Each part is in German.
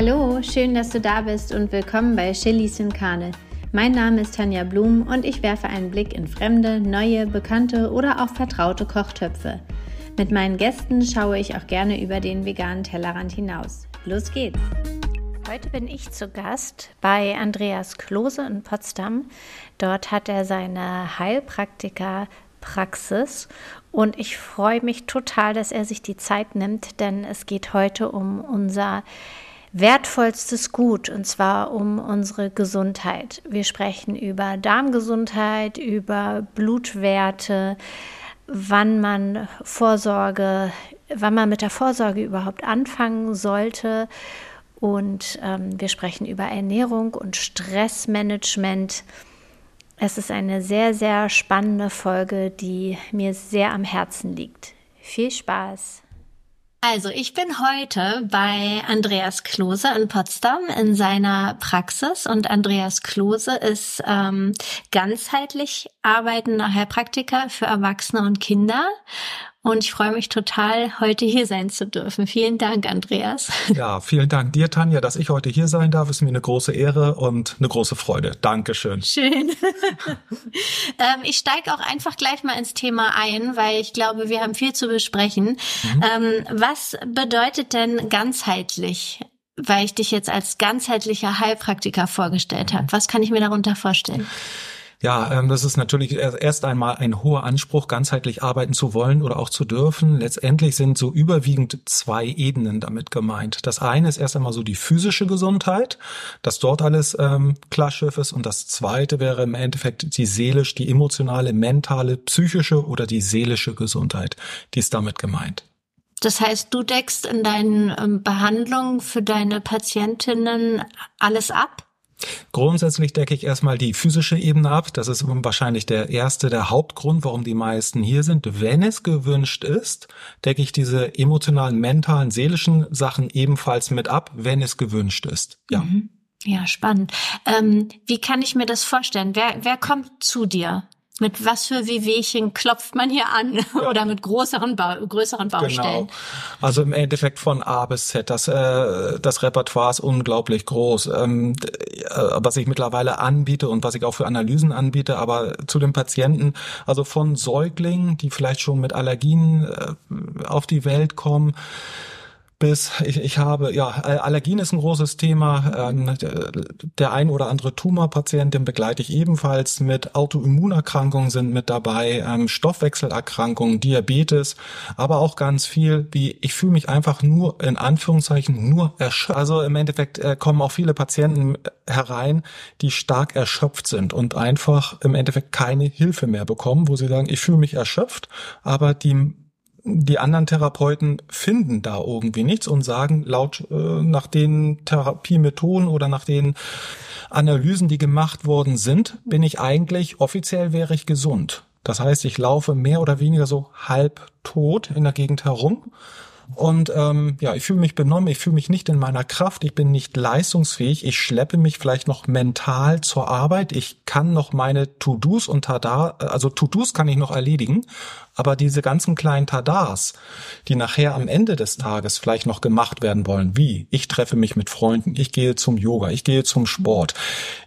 Hallo, schön, dass du da bist und willkommen bei Chilis in Karne. Mein Name ist Tanja Blum und ich werfe einen Blick in fremde, neue, bekannte oder auch vertraute Kochtöpfe. Mit meinen Gästen schaue ich auch gerne über den veganen Tellerrand hinaus. Los geht's! Heute bin ich zu Gast bei Andreas Klose in Potsdam. Dort hat er seine Heilpraktiker-Praxis und ich freue mich total, dass er sich die Zeit nimmt, denn es geht heute um unser wertvollstes Gut, und zwar um unsere Gesundheit. Wir sprechen über Darmgesundheit, über Blutwerte, wann man Vorsorge, wann man mit der Vorsorge überhaupt anfangen sollte. Und ähm, wir sprechen über Ernährung und Stressmanagement. Es ist eine sehr, sehr spannende Folge, die mir sehr am Herzen liegt. Viel Spaß! Also, ich bin heute bei Andreas Klose in Potsdam in seiner Praxis und Andreas Klose ist ähm, ganzheitlich arbeitender Heilpraktiker für Erwachsene und Kinder und ich freue mich total, heute hier sein zu dürfen. Vielen Dank, Andreas. Ja, vielen Dank dir, Tanja, dass ich heute hier sein darf. Ist mir eine große Ehre und eine große Freude. Dankeschön. Schön. ähm, ich steige auch einfach gleich mal ins Thema ein, weil ich glaube, wir haben viel zu besprechen. Mhm. Ähm, was bedeutet denn ganzheitlich? Weil ich dich jetzt als ganzheitlicher Heilpraktiker vorgestellt habe. Was kann ich mir darunter vorstellen? Ja, ähm, das ist natürlich erst einmal ein hoher Anspruch, ganzheitlich arbeiten zu wollen oder auch zu dürfen. Letztendlich sind so überwiegend zwei Ebenen damit gemeint. Das eine ist erst einmal so die physische Gesundheit, dass dort alles ähm, klar Schiff ist. Und das zweite wäre im Endeffekt die seelisch, die emotionale, mentale, psychische oder die seelische Gesundheit. Die ist damit gemeint. Das heißt, du deckst in deinen ähm, Behandlungen für deine Patientinnen alles ab? Grundsätzlich decke ich erstmal die physische Ebene ab. Das ist wahrscheinlich der erste, der Hauptgrund, warum die meisten hier sind. Wenn es gewünscht ist, decke ich diese emotionalen, mentalen, seelischen Sachen ebenfalls mit ab, wenn es gewünscht ist. Ja. Mhm. Ja, spannend. Ähm, wie kann ich mir das vorstellen? Wer, wer kommt zu dir? Mit was für Wehwehchen klopft man hier an ja. oder mit größeren, ba größeren Baustellen? Genau. Also im Endeffekt von A bis Z. Das, äh, das Repertoire ist unglaublich groß. Ähm, äh, was ich mittlerweile anbiete und was ich auch für Analysen anbiete, aber zu den Patienten, also von Säuglingen, die vielleicht schon mit Allergien äh, auf die Welt kommen, bis ich, ich habe, ja, Allergien ist ein großes Thema. Ähm, der ein oder andere Tumorpatient, den begleite ich ebenfalls mit Autoimmunerkrankungen sind mit dabei, ähm, Stoffwechselerkrankungen, Diabetes, aber auch ganz viel wie ich fühle mich einfach nur in Anführungszeichen nur erschöpft. Also im Endeffekt äh, kommen auch viele Patienten herein, die stark erschöpft sind und einfach im Endeffekt keine Hilfe mehr bekommen, wo sie sagen, ich fühle mich erschöpft, aber die die anderen Therapeuten finden da irgendwie nichts und sagen laut äh, nach den Therapiemethoden oder nach den Analysen, die gemacht worden sind, bin ich eigentlich offiziell wäre ich gesund. Das heißt, ich laufe mehr oder weniger so halb tot in der Gegend herum und ähm, ja, ich fühle mich benommen, ich fühle mich nicht in meiner Kraft, ich bin nicht leistungsfähig, ich schleppe mich vielleicht noch mental zur Arbeit, ich kann noch meine To-Dos und Tada, also To-Dos kann ich noch erledigen, aber diese ganzen kleinen Tadas, die nachher am Ende des Tages vielleicht noch gemacht werden wollen, wie? Ich treffe mich mit Freunden, ich gehe zum Yoga, ich gehe zum Sport,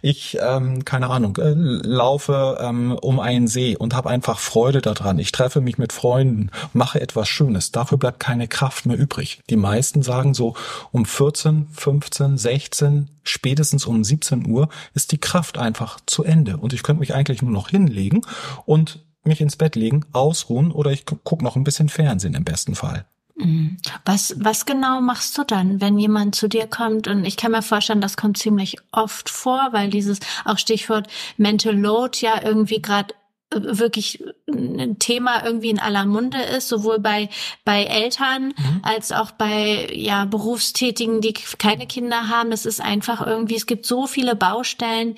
ich, ähm, keine Ahnung, äh, laufe ähm, um einen See und habe einfach Freude daran, ich treffe mich mit Freunden, mache etwas Schönes, dafür bleibt keine Kraft mehr übrig. Die meisten sagen so um 14, 15, 16, spätestens um 17 Uhr ist die Kraft einfach zu Ende. Und ich könnte mich eigentlich nur noch hinlegen und mich ins Bett legen, ausruhen oder ich gucke noch ein bisschen Fernsehen im besten Fall. Mhm. Was, was genau machst du dann, wenn jemand zu dir kommt? Und ich kann mir vorstellen, das kommt ziemlich oft vor, weil dieses auch Stichwort Mental Load ja irgendwie gerade wirklich ein Thema irgendwie in aller Munde ist, sowohl bei, bei Eltern mhm. als auch bei ja, Berufstätigen, die keine Kinder haben. Es ist einfach irgendwie, es gibt so viele Baustellen.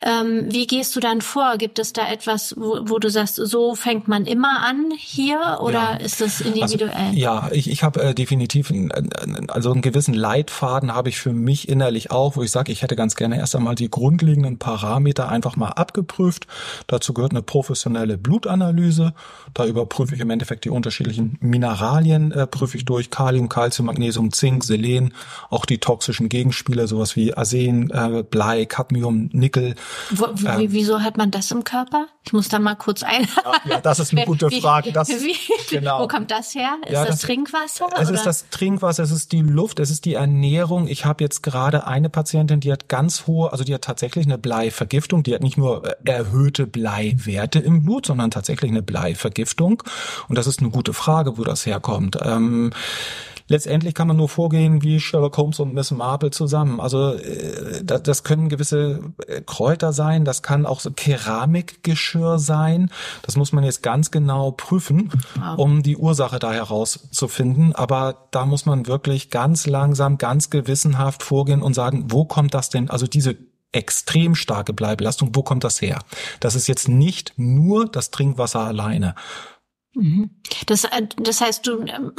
Ähm, wie gehst du dann vor? Gibt es da etwas, wo, wo du sagst, so fängt man immer an hier oder ja. ist das also, individuell? Also, ja, ich, ich habe äh, definitiv also einen gewissen Leitfaden habe ich für mich innerlich auch, wo ich sage, ich hätte ganz gerne erst einmal die grundlegenden Parameter einfach mal abgeprüft. Dazu gehört eine Prof professionelle Blutanalyse. Da überprüfe ich im Endeffekt die unterschiedlichen Mineralien, äh, prüfe ich durch Kalium, Calcium, Magnesium, Zink, Selen, auch die toxischen Gegenspieler, sowas wie Arsen, äh, Blei, Cadmium, Nickel. Wo, ähm, wieso hat man das im Körper? Ich muss da mal kurz ein. Ja, ja das ist eine gute Frage. Das, wie, genau. Wo kommt das her? Ist ja, das, das, Trinkwasser? Es oder? ist das Trinkwasser, es ist die Luft, es ist die Ernährung. Ich habe jetzt gerade eine Patientin, die hat ganz hohe, also die hat tatsächlich eine Bleivergiftung. Die hat nicht nur äh, erhöhte Bleiwerte im Blut, sondern tatsächlich eine Bleivergiftung. Und das ist eine gute Frage, wo das herkommt. Ähm, letztendlich kann man nur vorgehen wie Sherlock Holmes und Miss Marple zusammen. Also äh, das können gewisse äh, Kräuter sein, das kann auch so Keramikgeschirr sein. Das muss man jetzt ganz genau prüfen, um die Ursache da herauszufinden. Aber da muss man wirklich ganz langsam, ganz gewissenhaft vorgehen und sagen, wo kommt das denn? Also diese extrem starke Bleibelastung, wo kommt das her? Das ist jetzt nicht nur das Trinkwasser alleine. Das, äh, das heißt, du, ähm,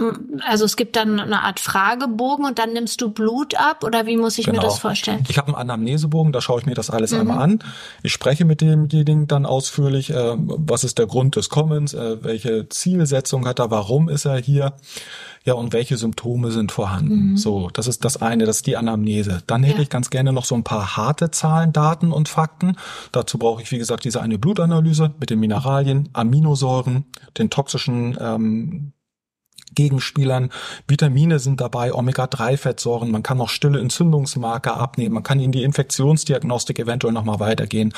also es gibt dann eine Art Fragebogen und dann nimmst du Blut ab oder wie muss ich genau. mir das vorstellen? Ich habe einen Anamnesebogen, da schaue ich mir das alles mhm. einmal an. Ich spreche mit demjenigen dann ausführlich, äh, was ist der Grund des Kommens, äh, welche Zielsetzung hat er, warum ist er hier ja, und welche Symptome sind vorhanden. Mhm. So, das ist das eine, das ist die Anamnese. Dann hätte ja. ich ganz gerne noch so ein paar harte Zahlen, Daten und Fakten. Dazu brauche ich, wie gesagt, diese eine Blutanalyse mit den Mineralien, Aminosäuren, den toxischen ähm, Gegenspielern. Vitamine sind dabei, Omega-3-Fettsäuren. Man kann noch stille Entzündungsmarker abnehmen. Man kann in die Infektionsdiagnostik eventuell nochmal weitergehen.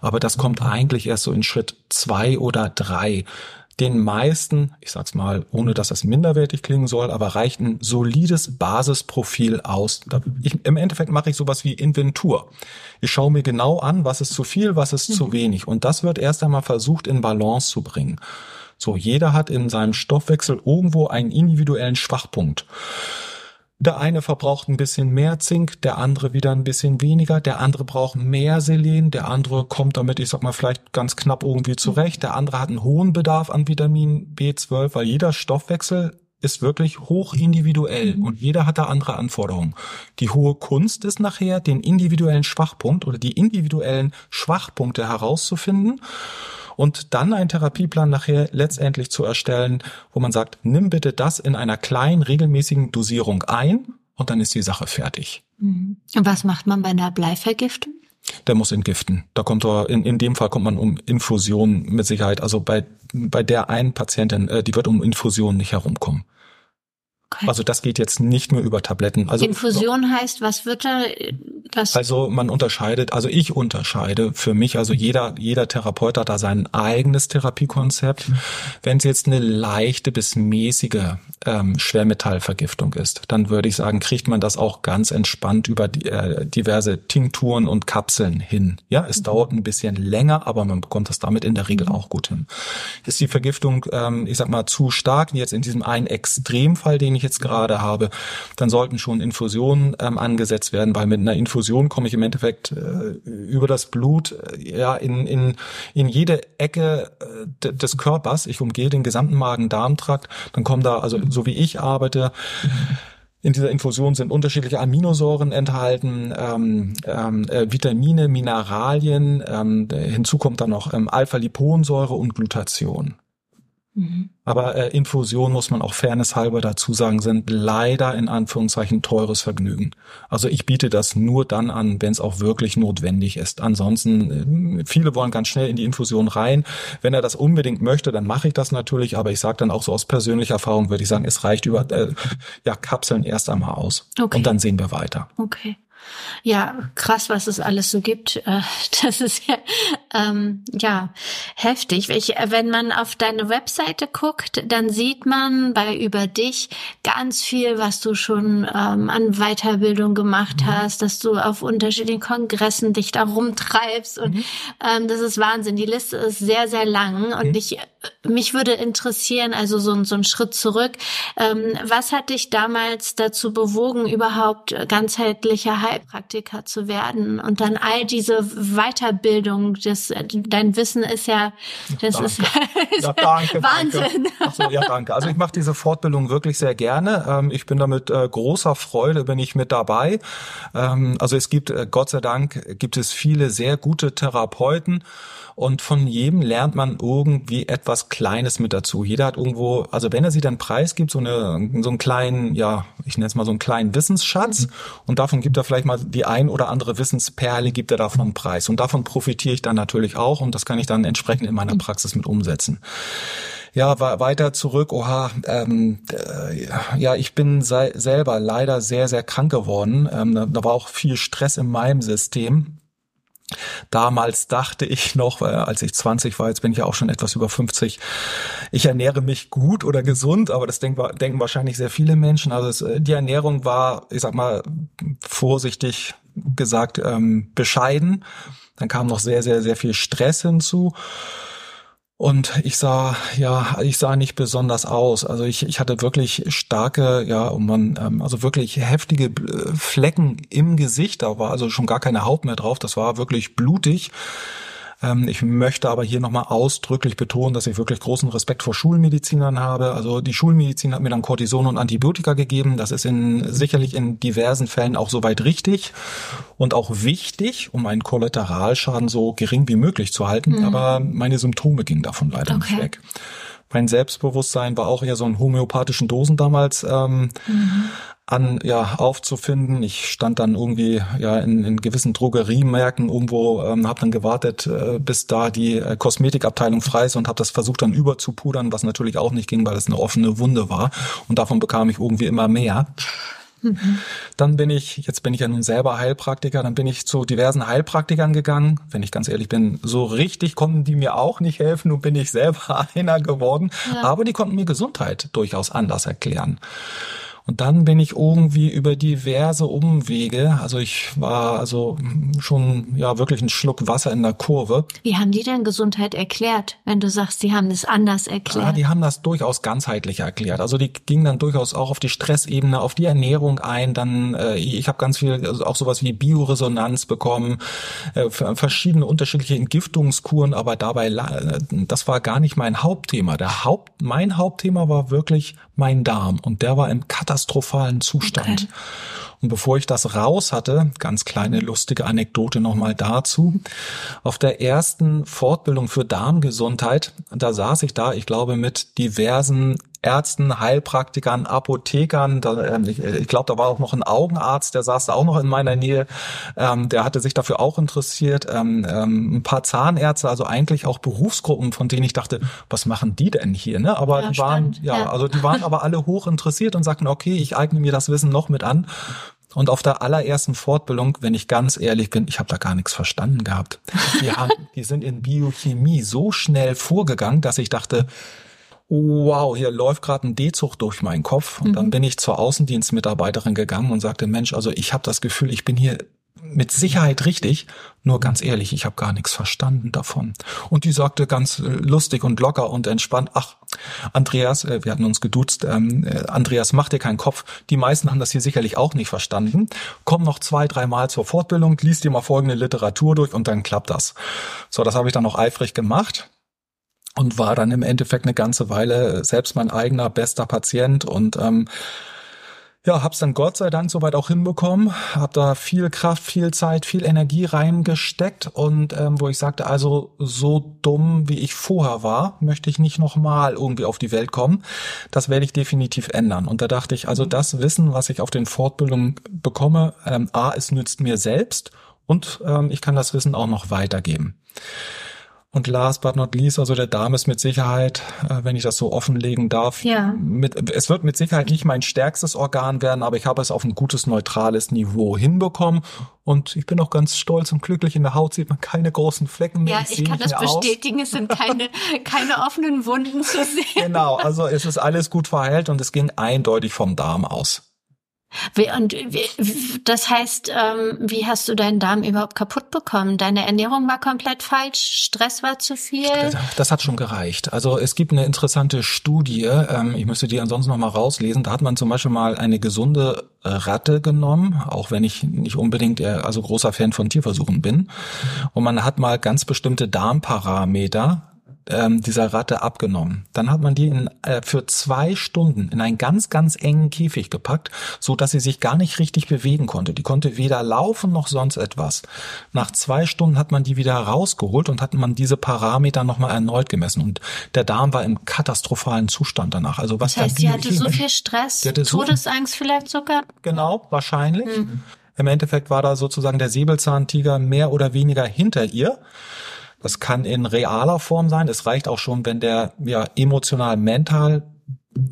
Aber das kommt eigentlich erst so in Schritt zwei oder drei den meisten, ich sag's mal, ohne dass das minderwertig klingen soll, aber reicht ein solides Basisprofil aus. Ich, Im Endeffekt mache ich sowas wie Inventur. Ich schaue mir genau an, was ist zu viel, was ist mhm. zu wenig. Und das wird erst einmal versucht in Balance zu bringen. So, jeder hat in seinem Stoffwechsel irgendwo einen individuellen Schwachpunkt. Der eine verbraucht ein bisschen mehr Zink, der andere wieder ein bisschen weniger, der andere braucht mehr Selen, der andere kommt damit, ich sag mal, vielleicht ganz knapp irgendwie zurecht, der andere hat einen hohen Bedarf an Vitamin B12, weil jeder Stoffwechsel ist wirklich hoch individuell und jeder hat da andere Anforderungen. Die hohe Kunst ist nachher, den individuellen Schwachpunkt oder die individuellen Schwachpunkte herauszufinden und dann einen Therapieplan nachher letztendlich zu erstellen, wo man sagt, nimm bitte das in einer kleinen, regelmäßigen Dosierung ein und dann ist die Sache fertig. Mhm. Und was macht man bei einer Bleivergiftung? Der muss entgiften. Da kommt er, in, in dem Fall kommt man um Infusion mit Sicherheit. Also bei, bei der einen Patientin, äh, die wird um Infusion nicht herumkommen. Okay. Also das geht jetzt nicht mehr über Tabletten. Also Infusion heißt, was wird da? Was? Also man unterscheidet, also ich unterscheide für mich, also jeder jeder Therapeut hat da sein eigenes Therapiekonzept. Wenn es jetzt eine leichte bis mäßige ähm, Schwermetallvergiftung ist, dann würde ich sagen, kriegt man das auch ganz entspannt über die, äh, diverse Tinkturen und Kapseln hin. Ja, es mhm. dauert ein bisschen länger, aber man bekommt das damit in der Regel mhm. auch gut hin. Ist die Vergiftung, ähm, ich sag mal, zu stark, jetzt in diesem einen Extremfall, den ich ich jetzt gerade habe, dann sollten schon Infusionen ähm, angesetzt werden, weil mit einer Infusion komme ich im Endeffekt äh, über das Blut äh, ja in, in, in jede Ecke äh, des Körpers. Ich umgehe den gesamten Magen-Darm-Trakt, dann kommen da, also so wie ich arbeite, in dieser Infusion sind unterschiedliche Aminosäuren enthalten, ähm, ähm, äh, Vitamine, Mineralien. Ähm, hinzu kommt dann noch ähm, Alpha-Liponsäure und Glutation. Mhm. Aber äh, Infusion muss man auch fairness halber dazu sagen, sind leider in Anführungszeichen teures Vergnügen. Also ich biete das nur dann an, wenn es auch wirklich notwendig ist. Ansonsten, äh, viele wollen ganz schnell in die Infusion rein. Wenn er das unbedingt möchte, dann mache ich das natürlich. Aber ich sage dann auch so aus persönlicher Erfahrung, würde ich sagen, es reicht über äh, ja, Kapseln erst einmal aus. Okay. Und dann sehen wir weiter. Okay. Ja, krass, was es alles so gibt. Äh, das ist ja, ähm, ja heftig. Wenn man auf deine Webseite guckt, dann sieht man bei über dich ganz viel, was du schon ähm, an Weiterbildung gemacht mhm. hast, dass du auf unterschiedlichen Kongressen dich da rumtreibst und mhm. ähm, das ist Wahnsinn. Die Liste ist sehr, sehr lang und mhm. ich mich würde interessieren, also so, so ein Schritt zurück. Ähm, was hat dich damals dazu bewogen, überhaupt ganzheitlicher Heilpraktiker zu werden? Und dann all diese Weiterbildung, das, dein Wissen ist ja, das danke. ist ja, danke, Wahnsinn. Danke. So, ja, danke. Also ich mache diese Fortbildung wirklich sehr gerne. Ähm, ich bin damit äh, großer Freude, bin ich mit dabei. Ähm, also es gibt, äh, Gott sei Dank, gibt es viele sehr gute Therapeuten und von jedem lernt man irgendwie etwas Kleines mit dazu. Jeder hat irgendwo, also wenn er sie dann preisgibt, so, eine, so einen kleinen, ja, ich nenne es mal so einen kleinen Wissensschatz mhm. und davon gibt er vielleicht mal die ein oder andere Wissensperle, gibt er davon preis. Und davon profitiere ich dann natürlich auch und das kann ich dann entsprechend in meiner mhm. Praxis mit umsetzen. Ja, weiter zurück. Oha, ähm, äh, ja, ich bin selber leider sehr, sehr krank geworden. Ähm, da, da war auch viel Stress in meinem System. Damals dachte ich noch, äh, als ich 20 war, jetzt bin ich ja auch schon etwas über 50, ich ernähre mich gut oder gesund, aber das denken, wahrscheinlich sehr viele Menschen. Also äh, die Ernährung war, ich sag mal, vorsichtig gesagt, ähm, bescheiden. Dann kam noch sehr, sehr, sehr viel Stress hinzu. Und ich sah, ja, ich sah nicht besonders aus. Also ich, ich hatte wirklich starke, ja, und man, ähm, also wirklich heftige äh, Flecken im Gesicht. Da war also schon gar keine Haut mehr drauf. Das war wirklich blutig. Ähm, ich möchte aber hier nochmal ausdrücklich betonen, dass ich wirklich großen Respekt vor Schulmedizinern habe. Also die Schulmedizin hat mir dann Cortison und Antibiotika gegeben. Das ist in, sicherlich in diversen Fällen auch soweit richtig und auch wichtig, um einen Kollateralschaden so gering wie möglich zu halten. Mhm. Aber meine Symptome gingen davon leider okay. nicht weg mein Selbstbewusstsein war auch eher so in homöopathischen Dosen damals ähm, mhm an ja aufzufinden. Ich stand dann irgendwie ja in, in gewissen Drogeriemärkten irgendwo, ähm, habe dann gewartet, äh, bis da die äh, Kosmetikabteilung frei ist und habe das versucht dann überzupudern, was natürlich auch nicht ging, weil es eine offene Wunde war und davon bekam ich irgendwie immer mehr. Mhm. Dann bin ich, jetzt bin ich ja nun selber Heilpraktiker, dann bin ich zu diversen Heilpraktikern gegangen. Wenn ich ganz ehrlich bin, so richtig konnten die mir auch nicht helfen, nun bin ich selber einer geworden. Ja. Aber die konnten mir Gesundheit durchaus anders erklären. Und dann bin ich irgendwie über diverse Umwege, also ich war also schon ja wirklich ein Schluck Wasser in der Kurve. Wie haben die denn Gesundheit erklärt, wenn du sagst, die haben es anders erklärt? Ja, die haben das durchaus ganzheitlich erklärt. Also die gingen dann durchaus auch auf die Stressebene, auf die Ernährung ein. Dann äh, ich habe ganz viel also auch sowas wie Bioresonanz bekommen, äh, verschiedene unterschiedliche Entgiftungskuren, aber dabei das war gar nicht mein Hauptthema. Der Haupt mein Hauptthema war wirklich mein Darm und der war im katastrophalen Zustand. Okay. Und bevor ich das raus hatte, ganz kleine lustige Anekdote nochmal dazu. Auf der ersten Fortbildung für Darmgesundheit, da saß ich da, ich glaube, mit diversen Ärzten, Heilpraktikern, Apothekern. Da, ähm, ich, ich glaube, da war auch noch ein Augenarzt, der saß da auch noch in meiner Nähe. Ähm, der hatte sich dafür auch interessiert. Ähm, ähm, ein paar Zahnärzte, also eigentlich auch Berufsgruppen, von denen ich dachte, was machen die denn hier? Ne? Aber ja, die waren, ja, ja, also die waren aber alle hoch interessiert und sagten, okay, ich eigne mir das Wissen noch mit an. Und auf der allerersten Fortbildung, wenn ich ganz ehrlich bin, ich habe da gar nichts verstanden gehabt. Die, haben, die sind in Biochemie so schnell vorgegangen, dass ich dachte, wow, hier läuft gerade ein D-Zug durch meinen Kopf. Und mhm. dann bin ich zur Außendienstmitarbeiterin gegangen und sagte, Mensch, also ich habe das Gefühl, ich bin hier mit Sicherheit richtig, nur ganz ehrlich, ich habe gar nichts verstanden davon. Und die sagte ganz äh, lustig und locker und entspannt, ach, Andreas, äh, wir hatten uns geduzt, ähm, äh, Andreas, mach dir keinen Kopf, die meisten haben das hier sicherlich auch nicht verstanden. Komm noch zwei, drei Mal zur Fortbildung, liest dir mal folgende Literatur durch und dann klappt das. So, das habe ich dann noch eifrig gemacht und war dann im Endeffekt eine ganze Weile selbst mein eigener bester Patient und ähm, ja, hab's dann Gott sei Dank soweit auch hinbekommen, hab da viel Kraft, viel Zeit, viel Energie reingesteckt und ähm, wo ich sagte, also so dumm wie ich vorher war, möchte ich nicht nochmal irgendwie auf die Welt kommen. Das werde ich definitiv ändern. Und da dachte ich, also das Wissen, was ich auf den Fortbildungen bekomme, ähm, a, es nützt mir selbst und ähm, ich kann das Wissen auch noch weitergeben. Und last but not least, also der Darm ist mit Sicherheit, äh, wenn ich das so offenlegen darf, ja. mit, es wird mit Sicherheit nicht mein stärkstes Organ werden, aber ich habe es auf ein gutes, neutrales Niveau hinbekommen. Und ich bin auch ganz stolz und glücklich. In der Haut sieht man keine großen Flecken mehr. Ja, ich, ich kann das bestätigen. Aus. Es sind keine, keine offenen Wunden zu sehen. Genau, also es ist alles gut verheilt und es ging eindeutig vom Darm aus. Und das heißt, ähm, wie hast du deinen Darm überhaupt kaputt bekommen? Deine Ernährung war komplett falsch, Stress war zu viel? Das hat schon gereicht. Also es gibt eine interessante Studie, ähm, ich müsste die ansonsten noch mal rauslesen, da hat man zum Beispiel mal eine gesunde Ratte genommen, auch wenn ich nicht unbedingt also großer Fan von Tierversuchen bin. Und man hat mal ganz bestimmte Darmparameter ähm, dieser Ratte abgenommen. Dann hat man die in, äh, für zwei Stunden in einen ganz, ganz engen Käfig gepackt, so dass sie sich gar nicht richtig bewegen konnte. Die konnte weder laufen noch sonst etwas. Nach zwei Stunden hat man die wieder rausgeholt und hat man diese Parameter nochmal erneut gemessen. Und der Darm war im katastrophalen Zustand danach. Also was das heißt, sie hatte so viel Stress, Todesangst so, vielleicht sogar? Genau, wahrscheinlich. Mhm. Im Endeffekt war da sozusagen der Säbelzahntiger mehr oder weniger hinter ihr. Das kann in realer Form sein. Es reicht auch schon, wenn der ja emotional, mental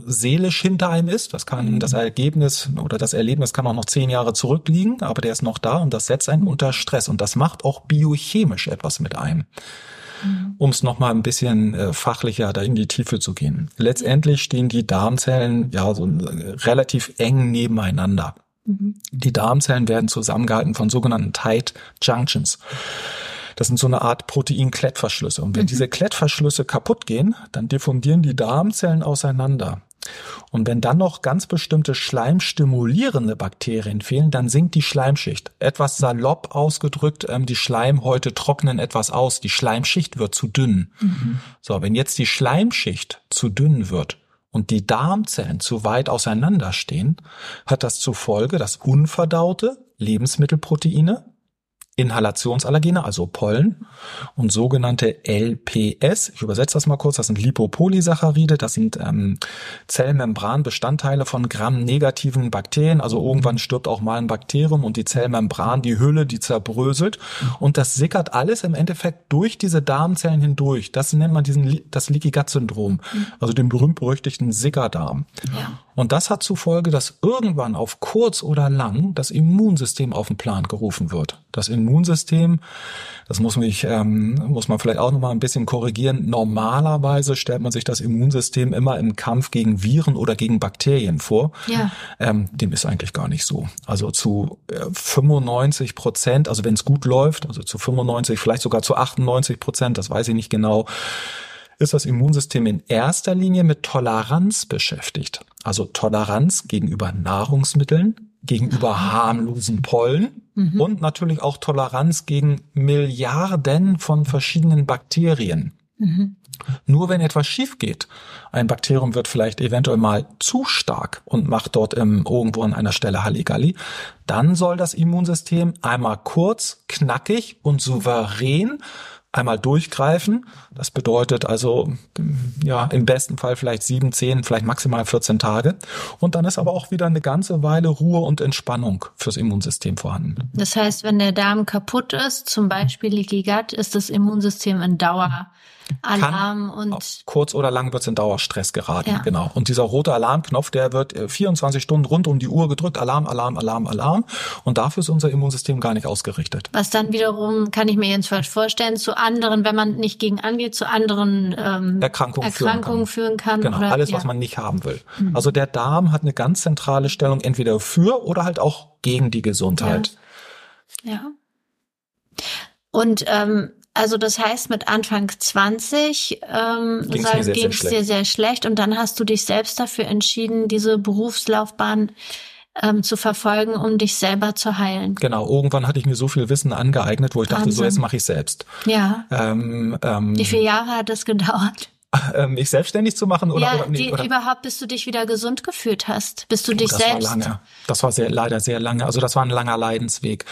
seelisch hinter einem ist. Das kann das Ergebnis oder das Erlebnis kann auch noch zehn Jahre zurückliegen, aber der ist noch da und das setzt einen unter Stress und das macht auch biochemisch etwas mit einem. Mhm. Um es nochmal ein bisschen äh, fachlicher da in die Tiefe zu gehen. Letztendlich stehen die Darmzellen ja so äh, relativ eng nebeneinander. Mhm. Die Darmzellen werden zusammengehalten von sogenannten Tight Junctions. Das sind so eine Art Protein-Klettverschlüsse. Und wenn mhm. diese Klettverschlüsse kaputt gehen, dann diffundieren die Darmzellen auseinander. Und wenn dann noch ganz bestimmte schleimstimulierende Bakterien fehlen, dann sinkt die Schleimschicht. Etwas salopp ausgedrückt, ähm, die Schleimhäute trocknen etwas aus, die Schleimschicht wird zu dünn. Mhm. So, wenn jetzt die Schleimschicht zu dünn wird und die Darmzellen zu weit auseinanderstehen, hat das zur Folge, dass unverdaute Lebensmittelproteine Inhalationsallergene, also Pollen, und sogenannte LPS, ich übersetze das mal kurz, das sind Lipopolysaccharide, das sind ähm, Zellmembranbestandteile von gramnegativen Bakterien, also irgendwann stirbt auch mal ein Bakterium und die Zellmembran, die Hülle, die zerbröselt und das sickert alles im Endeffekt durch diese Darmzellen hindurch. Das nennt man diesen, das Leaky Gut Syndrom, also den berühmt-berüchtigten Sickerdarm. Ja. Und das hat zur Folge, dass irgendwann auf kurz oder lang das Immunsystem auf den Plan gerufen wird. Das Immunsystem, das muss mich, ähm, muss man vielleicht auch nochmal ein bisschen korrigieren. Normalerweise stellt man sich das Immunsystem immer im Kampf gegen Viren oder gegen Bakterien vor. Ja. Ähm, dem ist eigentlich gar nicht so. Also zu äh, 95 Prozent, also wenn es gut läuft, also zu 95, vielleicht sogar zu 98 Prozent, das weiß ich nicht genau, ist das Immunsystem in erster Linie mit Toleranz beschäftigt. Also Toleranz gegenüber Nahrungsmitteln, gegenüber harmlosen Pollen mhm. und natürlich auch Toleranz gegen Milliarden von verschiedenen Bakterien. Mhm. Nur wenn etwas schief geht, ein Bakterium wird vielleicht eventuell mal zu stark und macht dort im, irgendwo an einer Stelle Halligalli, dann soll das Immunsystem einmal kurz, knackig und souverän einmal durchgreifen. Das bedeutet also, ja, im besten Fall vielleicht sieben, zehn, vielleicht maximal 14 Tage. Und dann ist aber auch wieder eine ganze Weile Ruhe und Entspannung fürs Immunsystem vorhanden. Das heißt, wenn der Darm kaputt ist, zum Beispiel Leaky Gut, ist das Immunsystem in Dauer Alarm und kurz oder lang wird es in Dauerstress geraten, ja. genau. Und dieser rote Alarmknopf, der wird 24 äh, Stunden rund um die Uhr gedrückt, Alarm, Alarm, Alarm, Alarm. Und dafür ist unser Immunsystem gar nicht ausgerichtet. Was dann wiederum, kann ich mir jetzt falsch vorstellen, zu anderen, wenn man nicht gegen angeht, zu anderen ähm, Erkrankungen, Erkrankungen führen kann. Genau, oder, alles, ja. was man nicht haben will. Mhm. Also der Darm hat eine ganz zentrale Stellung, entweder für oder halt auch gegen die Gesundheit. ja. ja. Und ähm, also das heißt, mit Anfang 20 ähm, ging es sehr, dir sehr schlecht und dann hast du dich selbst dafür entschieden, diese Berufslaufbahn ähm, zu verfolgen, um dich selber zu heilen. Genau, irgendwann hatte ich mir so viel Wissen angeeignet, wo ich Wahnsinn. dachte, so jetzt mache ich selbst. Ja. Ähm, ähm, Wie viele Jahre hat das gedauert? ähm, mich selbstständig zu machen oder, ja, oder, nee, oder überhaupt, bis du dich wieder gesund gefühlt hast, bis du oh, dich das selbst. War lange. Das war sehr, leider sehr lange. Also das war ein langer Leidensweg.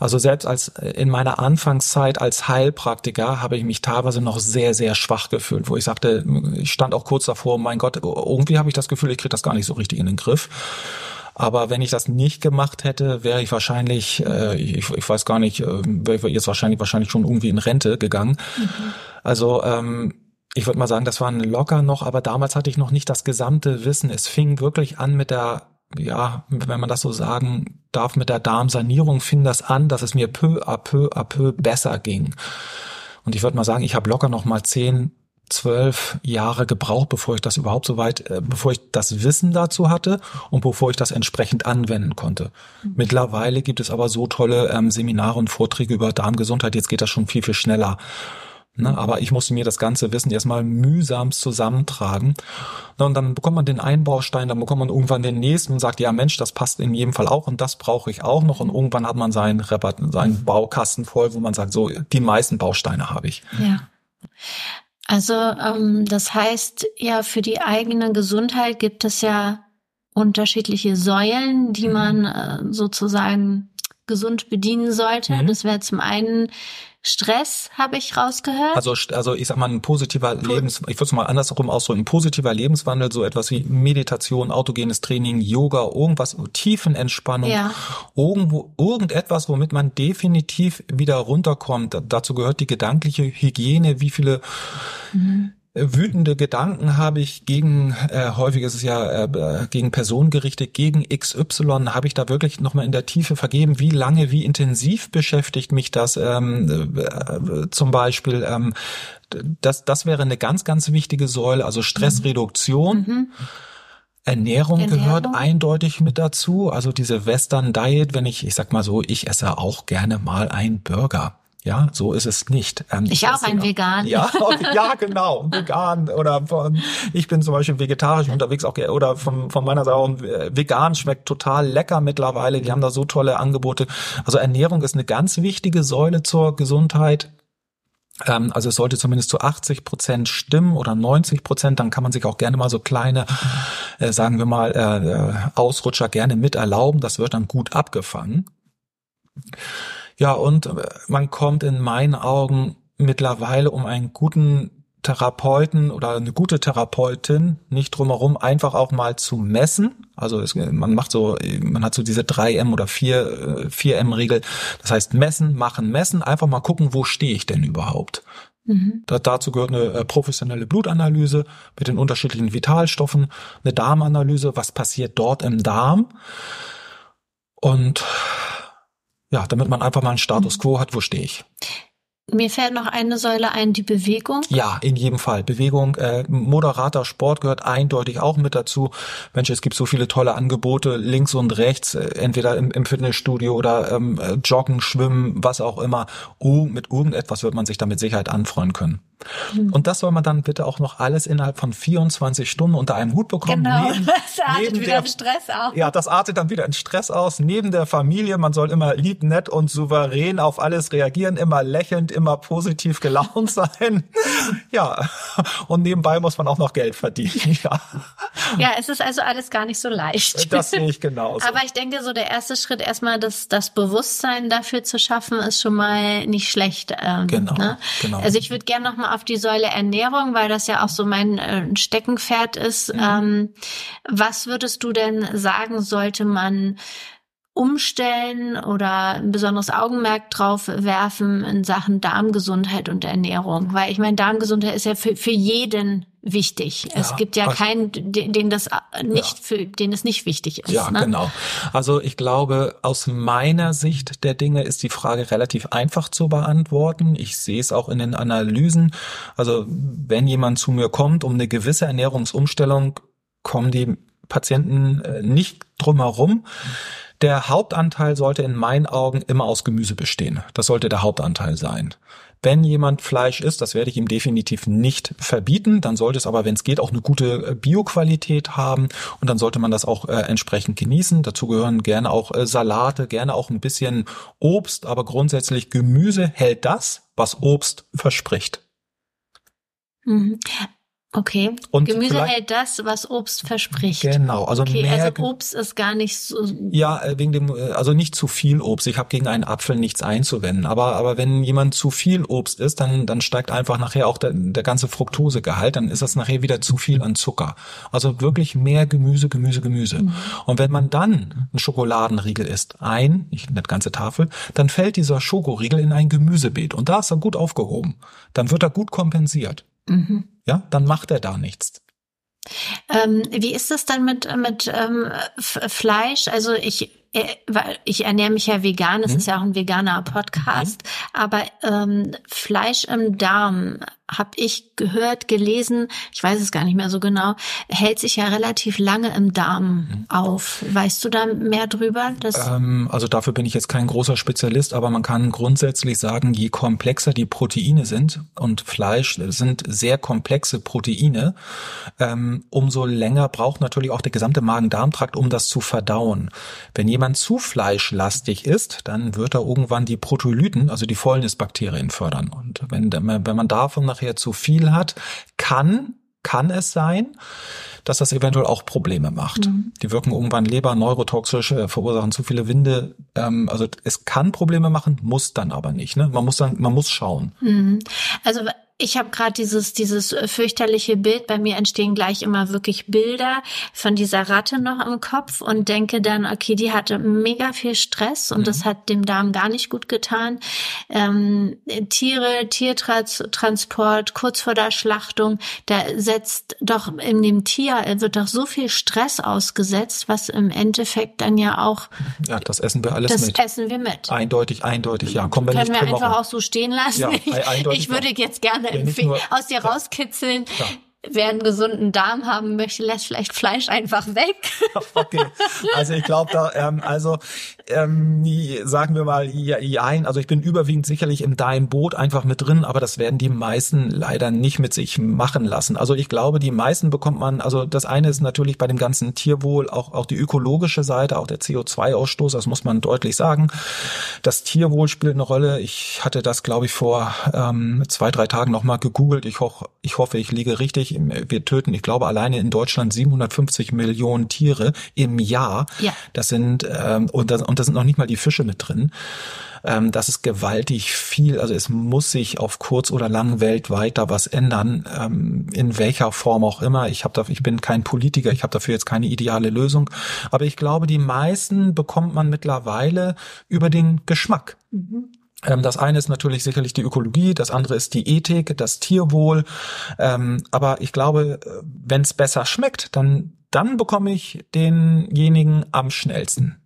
Also selbst als in meiner Anfangszeit als Heilpraktiker habe ich mich teilweise noch sehr, sehr schwach gefühlt, wo ich sagte, ich stand auch kurz davor, mein Gott, irgendwie habe ich das Gefühl, ich kriege das gar nicht so richtig in den Griff. Aber wenn ich das nicht gemacht hätte, wäre ich wahrscheinlich, äh, ich, ich weiß gar nicht, äh, wäre ich jetzt wahrscheinlich wahrscheinlich schon irgendwie in Rente gegangen. Mhm. Also ähm, ich würde mal sagen, das waren locker noch, aber damals hatte ich noch nicht das gesamte Wissen. Es fing wirklich an mit der, ja, wenn man das so sagen darf, mit der Darmsanierung fing das an, dass es mir peu à peu à peu besser ging. Und ich würde mal sagen, ich habe locker noch mal zehn zwölf Jahre gebraucht, bevor ich das überhaupt so weit, äh, bevor ich das Wissen dazu hatte und bevor ich das entsprechend anwenden konnte. Mhm. Mittlerweile gibt es aber so tolle ähm, Seminare und Vorträge über Darmgesundheit, jetzt geht das schon viel, viel schneller. Ne, aber ich musste mir das ganze Wissen erstmal mühsam zusammentragen. Na, und dann bekommt man den einen Baustein, dann bekommt man irgendwann den nächsten und sagt, ja Mensch, das passt in jedem Fall auch und das brauche ich auch noch. Und irgendwann hat man seinen, seinen Baukasten voll, wo man sagt, so, die meisten Bausteine habe ich. Ja. Also ähm, das heißt ja, für die eigene Gesundheit gibt es ja unterschiedliche Säulen, die mhm. man äh, sozusagen gesund bedienen sollte. Mhm. Das wäre zum einen Stress, habe ich rausgehört. Also, also ich sag mal, ein positiver Lebens, ich würde es mal andersherum ausdrücken, ein positiver Lebenswandel, so etwas wie Meditation, autogenes Training, Yoga, irgendwas, Tiefenentspannung, ja. irgendwo, irgendetwas, womit man definitiv wieder runterkommt. Dazu gehört die gedankliche Hygiene, wie viele mhm wütende Gedanken habe ich gegen, äh, häufig ist es ja äh, gegen Personen gerichtet, gegen XY, habe ich da wirklich nochmal in der Tiefe vergeben, wie lange, wie intensiv beschäftigt mich das ähm, äh, zum Beispiel. Ähm, das, das wäre eine ganz, ganz wichtige Säule, also Stressreduktion. Mhm. Ernährung, Ernährung, gehört eindeutig mit dazu. Also diese Western Diet, wenn ich, ich sag mal so, ich esse auch gerne mal einen Burger. Ja, so ist es nicht. Ähm, ich auch ein Vegan. Ja, ja, genau, vegan oder von, ich bin zum Beispiel vegetarisch unterwegs auch oder von, von meiner Seite auch vegan schmeckt total lecker mittlerweile. Die haben da so tolle Angebote. Also Ernährung ist eine ganz wichtige Säule zur Gesundheit. Ähm, also es sollte zumindest zu 80 Prozent stimmen oder 90 Prozent. Dann kann man sich auch gerne mal so kleine, äh, sagen wir mal, äh, äh Ausrutscher gerne mit erlauben. Das wird dann gut abgefangen. Ja, und äh, man kommt in meinen Augen mittlerweile um einen guten Therapeuten oder eine gute Therapeutin nicht drumherum einfach auch mal zu messen. Also es, man macht so, man hat so diese 3M oder 4, 4M-Regel. Das heißt messen, machen, messen, einfach mal gucken, wo stehe ich denn überhaupt. Mhm. Da, dazu gehört eine äh, professionelle Blutanalyse mit den unterschiedlichen Vitalstoffen, eine Darmanalyse, was passiert dort im Darm. Und ja, damit man einfach mal einen Status quo hat, wo stehe ich. Mir fällt noch eine Säule ein, die Bewegung. Ja, in jedem Fall. Bewegung, äh, moderater Sport gehört eindeutig auch mit dazu. Mensch, es gibt so viele tolle Angebote links und rechts, äh, entweder im, im, Fitnessstudio oder ähm, äh, Joggen, Schwimmen, was auch immer. Oh, mit irgendetwas wird man sich da mit Sicherheit anfreuen können. Mhm. Und das soll man dann bitte auch noch alles innerhalb von 24 Stunden unter einem Hut bekommen. Genau, neben, das artet wieder der, in Stress aus. Ja, das artet dann wieder in Stress aus. Neben der Familie, man soll immer lieb, nett und souverän auf alles reagieren, immer lächelnd, immer positiv gelaunt sein. ja, und nebenbei muss man auch noch Geld verdienen. Ja, ja es ist also alles gar nicht so leicht. Das sehe ich genauso. Aber ich denke, so der erste Schritt erstmal, das, das Bewusstsein dafür zu schaffen, ist schon mal nicht schlecht. Ähm, genau, ne? genau. Also ich würde gerne noch mal auf die Säule Ernährung, weil das ja auch so mein äh, Steckenpferd ist. Mhm. Ähm, was würdest du denn sagen, sollte man umstellen oder ein besonderes Augenmerk drauf werfen in Sachen Darmgesundheit und Ernährung? Weil ich meine, Darmgesundheit ist ja für, für jeden wichtig. Ja, es gibt ja keinen, den das nicht ja. für, den es nicht wichtig ist. Ja, ne? genau. Also ich glaube, aus meiner Sicht der Dinge ist die Frage relativ einfach zu beantworten. Ich sehe es auch in den Analysen. Also wenn jemand zu mir kommt um eine gewisse Ernährungsumstellung, kommen die Patienten äh, nicht drumherum. Mhm der Hauptanteil sollte in meinen Augen immer aus Gemüse bestehen. Das sollte der Hauptanteil sein. Wenn jemand Fleisch isst, das werde ich ihm definitiv nicht verbieten, dann sollte es aber, wenn es geht, auch eine gute äh, Bioqualität haben und dann sollte man das auch äh, entsprechend genießen. Dazu gehören gerne auch äh, Salate, gerne auch ein bisschen Obst, aber grundsätzlich Gemüse hält das, was Obst verspricht. Okay. Und Gemüse hält das, was Obst verspricht. Genau, also okay, mehr. Also Obst ist gar nicht so. Ja, äh, wegen dem, äh, also nicht zu viel Obst. Ich habe gegen einen Apfel nichts einzuwenden. Aber aber wenn jemand zu viel Obst isst, dann dann steigt einfach nachher auch der, der ganze Fructosegehalt. Dann ist das nachher wieder zu viel an Zucker. Also wirklich mehr Gemüse, Gemüse, Gemüse. Mhm. Und wenn man dann einen Schokoladenriegel isst, ein, nicht eine ganze Tafel, dann fällt dieser Schokoriegel in ein Gemüsebeet und da ist er gut aufgehoben. Dann wird er gut kompensiert. Mhm. Ja, dann macht er da nichts. Ähm, wie ist es dann mit, mit ähm, Fleisch? Also ich äh, ich ernähre mich ja vegan, es mhm. ist ja auch ein veganer Podcast, mhm. aber ähm, Fleisch im Darm habe ich gehört, gelesen, ich weiß es gar nicht mehr so genau, hält sich ja relativ lange im Darm mhm. auf. Weißt du da mehr drüber? Ähm, also dafür bin ich jetzt kein großer Spezialist, aber man kann grundsätzlich sagen, je komplexer die Proteine sind und Fleisch sind sehr komplexe Proteine, ähm, umso länger braucht natürlich auch der gesamte Magen-Darm-Trakt, um das zu verdauen. Wenn jemand zu fleischlastig ist, dann wird er irgendwann die Proteolyten, also die Fäulnisbakterien fördern. Und wenn, wenn man davon nachher zu viel hat, kann, kann es sein, dass das eventuell auch Probleme macht. Mhm. Die wirken irgendwann Leber, neurotoxisch, äh, verursachen zu viele Winde. Ähm, also es kann Probleme machen, muss dann aber nicht. Ne? Man muss dann, man muss schauen. Mhm. Also ich habe gerade dieses dieses äh, fürchterliche Bild. Bei mir entstehen gleich immer wirklich Bilder von dieser Ratte noch im Kopf und denke dann, okay, die hatte mega viel Stress und mhm. das hat dem Darm gar nicht gut getan. Ähm, Tiere, Tiertransport, kurz vor der Schlachtung, da setzt doch in dem Tier wird doch so viel Stress ausgesetzt, was im Endeffekt dann ja auch. Ja, das essen wir alles das mit. Das essen wir mit. Eindeutig, eindeutig, ja. Kommen wir können nicht, wir einfach auch so stehen lassen. Ja, eindeutig ich würde jetzt gerne nur, aus dir rauskitzeln. Ja wer einen gesunden Darm haben möchte, lässt vielleicht Fleisch einfach weg. okay, also ich glaube da, ähm, also ähm, sagen wir mal, ja, also ich bin überwiegend sicherlich in deinem Boot einfach mit drin, aber das werden die meisten leider nicht mit sich machen lassen. Also ich glaube, die meisten bekommt man, also das eine ist natürlich bei dem ganzen Tierwohl auch, auch die ökologische Seite, auch der CO2-Ausstoß, das muss man deutlich sagen. Das Tierwohl spielt eine Rolle. Ich hatte das, glaube ich, vor ähm, zwei, drei Tagen nochmal gegoogelt. Ich, ho ich hoffe, ich liege richtig wir töten, ich glaube, alleine in Deutschland 750 Millionen Tiere im Jahr. Ja. Das sind, ähm, und, das, und da sind noch nicht mal die Fische mit drin. Ähm, das ist gewaltig viel. Also es muss sich auf kurz oder lang weltweit da was ändern, ähm, in welcher Form auch immer. Ich habe da, ich bin kein Politiker, ich habe dafür jetzt keine ideale Lösung. Aber ich glaube, die meisten bekommt man mittlerweile über den Geschmack. Mhm. Ähm, das eine ist natürlich sicherlich die Ökologie, das andere ist die Ethik, das Tierwohl. Ähm, aber ich glaube, äh, wenn es besser schmeckt, dann, dann bekomme ich denjenigen am schnellsten.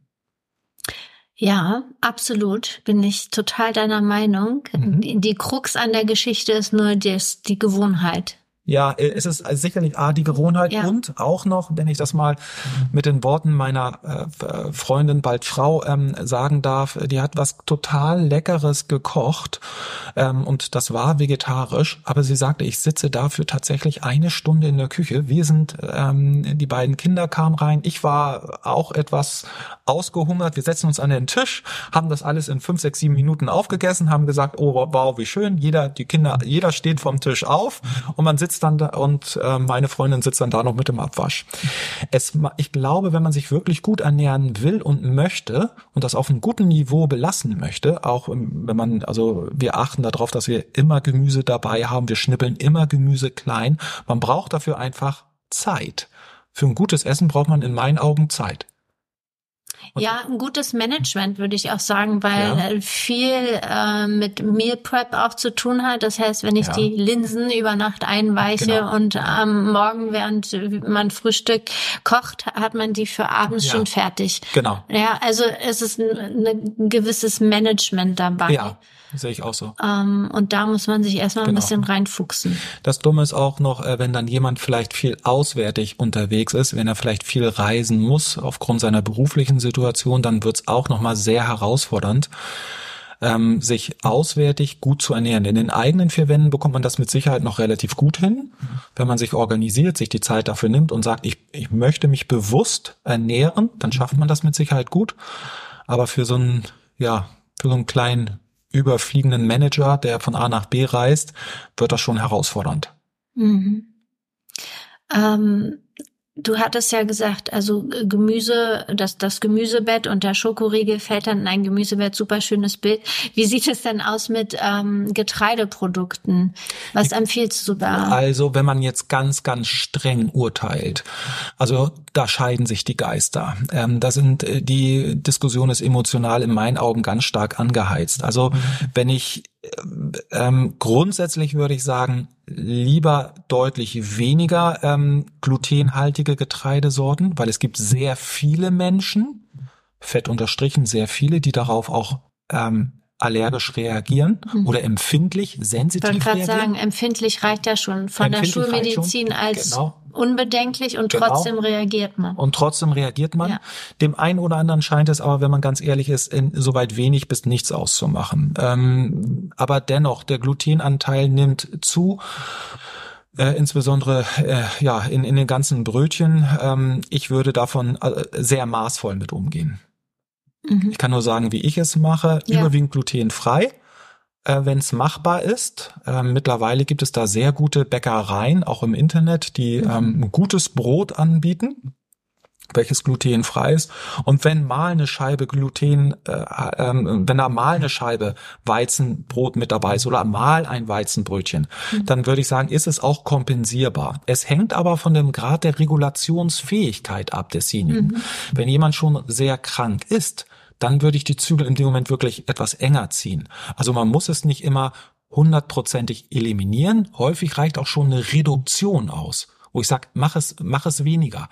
Ja, absolut. Bin ich total deiner Meinung. Mhm. Die Krux an der Geschichte ist nur das, die Gewohnheit. Ja, äh, es ist sicherlich A, die Gewohnheit ja. und auch noch, wenn ich das mal mit den Worten meiner äh, Freundin, bald Frau, ähm, sagen darf, die hat was total Leckeres gekocht ähm, und das war vegetarisch, aber sie sagte, ich sitze dafür tatsächlich eine Stunde in der Küche. Wir sind, ähm, die beiden Kinder kamen rein, ich war auch etwas ausgehungert, wir setzen uns an den Tisch, haben das alles in fünf, sechs, sieben Minuten aufgegessen, haben gesagt, oh wow, wie schön, jeder, die Kinder, jeder steht vom Tisch auf und man sitzt dann da und äh, meine Freundin sitzt dann da noch mit dem Abwasch. Es, ich glaube, wenn man sich wirklich gut ernähren will und möchte und das auf einem guten Niveau belassen möchte, auch wenn man, also wir achten darauf, dass wir immer Gemüse dabei haben, wir schnippeln immer Gemüse klein, man braucht dafür einfach Zeit. Für ein gutes Essen braucht man in meinen Augen Zeit. Ja, ein gutes Management würde ich auch sagen, weil ja. viel äh, mit Meal Prep auch zu tun hat. Das heißt, wenn ich ja. die Linsen über Nacht einweiche genau. und am ähm, Morgen, während man Frühstück kocht, hat man die für abends ja. schon fertig. Genau. Ja, also es ist ein, ein gewisses Management dabei. Ja. Sehe ich auch so. Ähm, und da muss man sich erstmal genau. ein bisschen reinfuchsen. Das Dumme ist auch noch, äh, wenn dann jemand vielleicht viel auswärtig unterwegs ist, wenn er vielleicht viel reisen muss aufgrund seiner beruflichen Situation, dann wird's auch nochmal sehr herausfordernd. Ähm, sich auswärtig gut zu ernähren. In den eigenen vier Wänden bekommt man das mit Sicherheit noch relativ gut hin, wenn man sich organisiert, sich die Zeit dafür nimmt und sagt, ich, ich möchte mich bewusst ernähren, dann schafft man das mit Sicherheit gut. Aber für so einen, ja, für so einen kleinen überfliegenden Manager, der von A nach B reist, wird das schon herausfordernd. Mhm. Ähm, Du hattest ja gesagt, also Gemüse, das, das Gemüsebett und der Schokoriegel fällt dann in ein Gemüsebett, super schönes Bild. Wie sieht es denn aus mit ähm, Getreideprodukten? Was empfiehlst du da? Also, wenn man jetzt ganz, ganz streng urteilt, also da scheiden sich die Geister. Ähm, da sind äh, die Diskussion ist emotional in meinen Augen ganz stark angeheizt. Also, wenn ich ähm, grundsätzlich würde ich sagen, lieber deutlich weniger ähm, glutenhaltige Getreidesorten, weil es gibt sehr viele Menschen, fett unterstrichen, sehr viele, die darauf auch ähm, allergisch reagieren mhm. oder empfindlich, sensitiv ich reagieren. Ich sagen, empfindlich reicht ja schon von der Schulmedizin als genau. Unbedenklich und genau. trotzdem reagiert man. Und trotzdem reagiert man. Ja. Dem einen oder anderen scheint es aber, wenn man ganz ehrlich ist, soweit wenig bis nichts auszumachen. Ähm, aber dennoch, der Glutenanteil nimmt zu. Äh, insbesondere äh, ja in, in den ganzen Brötchen. Ähm, ich würde davon äh, sehr maßvoll mit umgehen. Mhm. Ich kann nur sagen, wie ich es mache. Ja. Überwiegend glutenfrei, äh, wenn es machbar ist. Äh, mittlerweile gibt es da sehr gute Bäckereien, auch im Internet, die mhm. ähm, gutes Brot anbieten welches glutenfrei ist. Und wenn mal eine Scheibe Gluten, äh, äh, wenn da mal eine Scheibe Weizenbrot mit dabei ist oder mal ein Weizenbrötchen, mhm. dann würde ich sagen, ist es auch kompensierbar. Es hängt aber von dem Grad der Regulationsfähigkeit ab desjenigen. Mhm. Wenn jemand schon sehr krank ist, dann würde ich die Zügel in dem Moment wirklich etwas enger ziehen. Also man muss es nicht immer hundertprozentig eliminieren. Häufig reicht auch schon eine Reduktion aus wo ich sage, mach es, mach es weniger.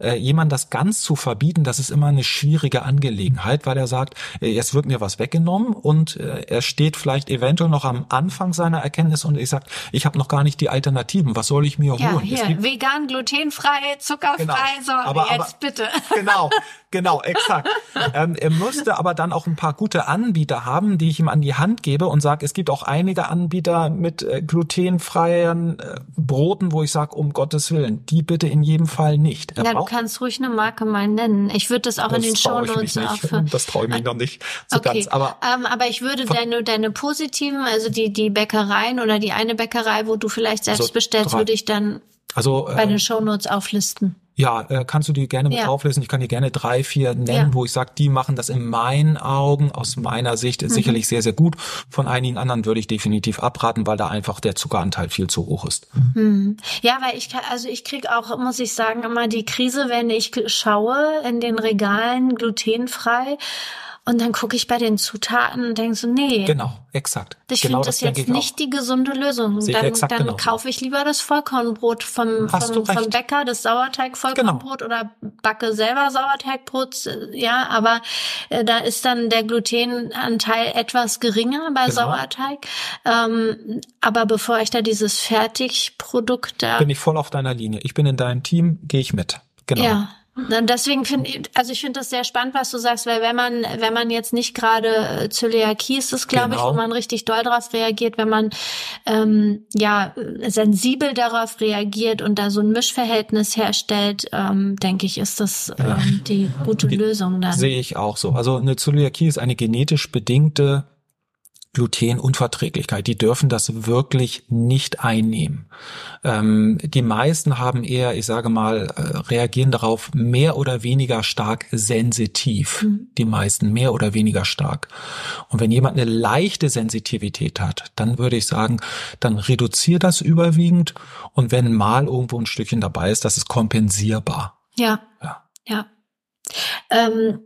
Äh, jemand das ganz zu verbieten, das ist immer eine schwierige Angelegenheit, weil er sagt, äh, jetzt wird mir was weggenommen und äh, er steht vielleicht eventuell noch am Anfang seiner Erkenntnis und ich sage, ich habe noch gar nicht die Alternativen. Was soll ich mir ja, holen? Hier, vegan, glutenfrei, zuckerfrei, genau. so aber, jetzt aber, bitte. Genau, genau, exakt. ähm, er müsste aber dann auch ein paar gute Anbieter haben, die ich ihm an die Hand gebe und sage, es gibt auch einige Anbieter mit äh, glutenfreien äh, Broten, wo ich sage, um Gottes Willen, die bitte in jedem Fall nicht. Er ja, du kannst ruhig eine Marke mal nennen. Ich würde das auch das in den Shownotes für. Das traue ich mich noch nicht so okay. ganz. Aber, ähm, aber ich würde deine, deine positiven, also die, die Bäckereien oder die eine Bäckerei, wo du vielleicht selbst also bestellst, drei. würde ich dann also, bei den Shownotes auflisten. Ja, äh, kannst du die gerne mit ja. auflesen. Ich kann dir gerne drei, vier nennen, ja. wo ich sage, die machen das in meinen Augen, aus meiner Sicht mhm. sicherlich sehr, sehr gut. Von einigen anderen würde ich definitiv abraten, weil da einfach der Zuckeranteil viel zu hoch ist. Mhm. Ja, weil ich also ich krieg auch, muss ich sagen, immer die Krise, wenn ich schaue in den Regalen glutenfrei und dann gucke ich bei den Zutaten und denke so, nee. Genau, exakt. Ich genau finde das, das jetzt nicht die gesunde Lösung. Sehe dann dann genau. kaufe ich lieber das Vollkornbrot vom, vom, vom Bäcker, das Sauerteig-Vollkornbrot genau. oder backe selber Sauerteigbrot. Ja, aber äh, da ist dann der Glutenanteil etwas geringer bei genau. Sauerteig. Ähm, aber bevor ich da dieses Fertigprodukt da... Bin ich voll auf deiner Linie. Ich bin in deinem Team, gehe ich mit. Genau. Ja. Deswegen finde ich, also ich finde das sehr spannend, was du sagst, weil wenn man, wenn man jetzt nicht gerade äh, Zöliakie ist, ist glaube genau. ich, wo man richtig doll darauf reagiert, wenn man ähm, ja sensibel darauf reagiert und da so ein Mischverhältnis herstellt, ähm, denke ich, ist das ähm, die gute Lösung dann. Sehe ich auch so. Also eine Zöliakie ist eine genetisch bedingte Glutenunverträglichkeit, die dürfen das wirklich nicht einnehmen. Ähm, die meisten haben eher, ich sage mal, äh, reagieren darauf mehr oder weniger stark sensitiv. Mhm. Die meisten mehr oder weniger stark. Und wenn jemand eine leichte Sensitivität hat, dann würde ich sagen, dann reduziert das überwiegend. Und wenn mal irgendwo ein Stückchen dabei ist, das ist kompensierbar. Ja. Ja. ja. Ähm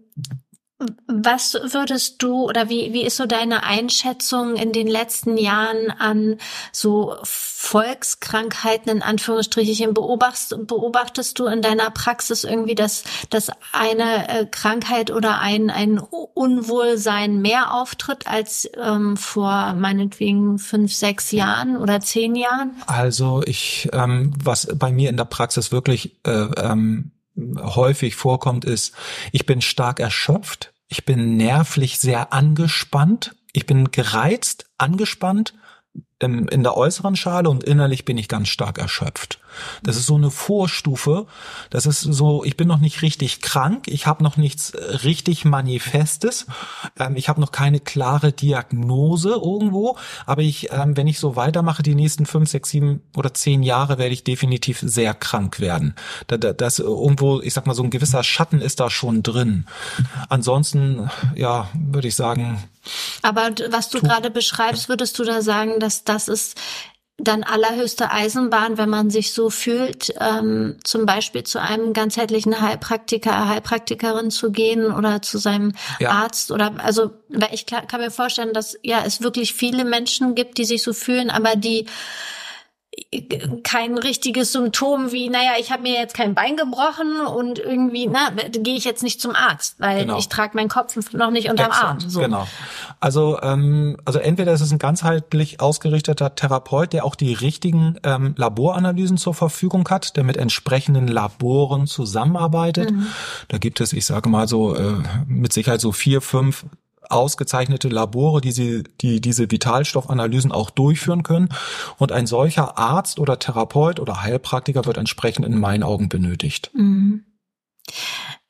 was würdest du oder wie, wie ist so deine Einschätzung in den letzten Jahren an so Volkskrankheiten in Anführungsstrichen? Beobachtest, beobachtest du in deiner Praxis irgendwie, dass, dass eine äh, Krankheit oder ein, ein Unwohlsein mehr auftritt als ähm, vor meinetwegen fünf, sechs Jahren oder zehn Jahren? Also ich, ähm, was bei mir in der Praxis wirklich äh, ähm, häufig vorkommt, ist, ich bin stark erschöpft, ich bin nervlich sehr angespannt, ich bin gereizt, angespannt im, in der äußeren Schale und innerlich bin ich ganz stark erschöpft. Das ist so eine Vorstufe. Das ist so, ich bin noch nicht richtig krank, ich habe noch nichts äh, richtig Manifestes, ähm, ich habe noch keine klare Diagnose irgendwo, aber ich, ähm, wenn ich so weitermache, die nächsten fünf, sechs, sieben oder zehn Jahre werde ich definitiv sehr krank werden. Da, da, das irgendwo, ich sag mal, so ein gewisser Schatten ist da schon drin. Ansonsten, ja, würde ich sagen. Aber was du gerade beschreibst, würdest du da sagen, dass das ist dann allerhöchste Eisenbahn, wenn man sich so fühlt, ähm, zum Beispiel zu einem ganzheitlichen Heilpraktiker, Heilpraktikerin zu gehen oder zu seinem ja. Arzt oder also, weil ich kann, kann mir vorstellen, dass ja es wirklich viele Menschen gibt, die sich so fühlen, aber die kein richtiges Symptom wie, naja, ich habe mir jetzt kein Bein gebrochen und irgendwie, na, gehe ich jetzt nicht zum Arzt, weil genau. ich trage meinen Kopf noch nicht unterm Exakt, Arm. So. Genau. Also, ähm, also entweder ist es ein ganzheitlich ausgerichteter Therapeut, der auch die richtigen ähm, Laboranalysen zur Verfügung hat, der mit entsprechenden Laboren zusammenarbeitet. Mhm. Da gibt es, ich sage mal so, äh, mit Sicherheit so vier, fünf ausgezeichnete Labore, die, sie, die diese Vitalstoffanalysen auch durchführen können. Und ein solcher Arzt oder Therapeut oder Heilpraktiker wird entsprechend in meinen Augen benötigt. Mhm.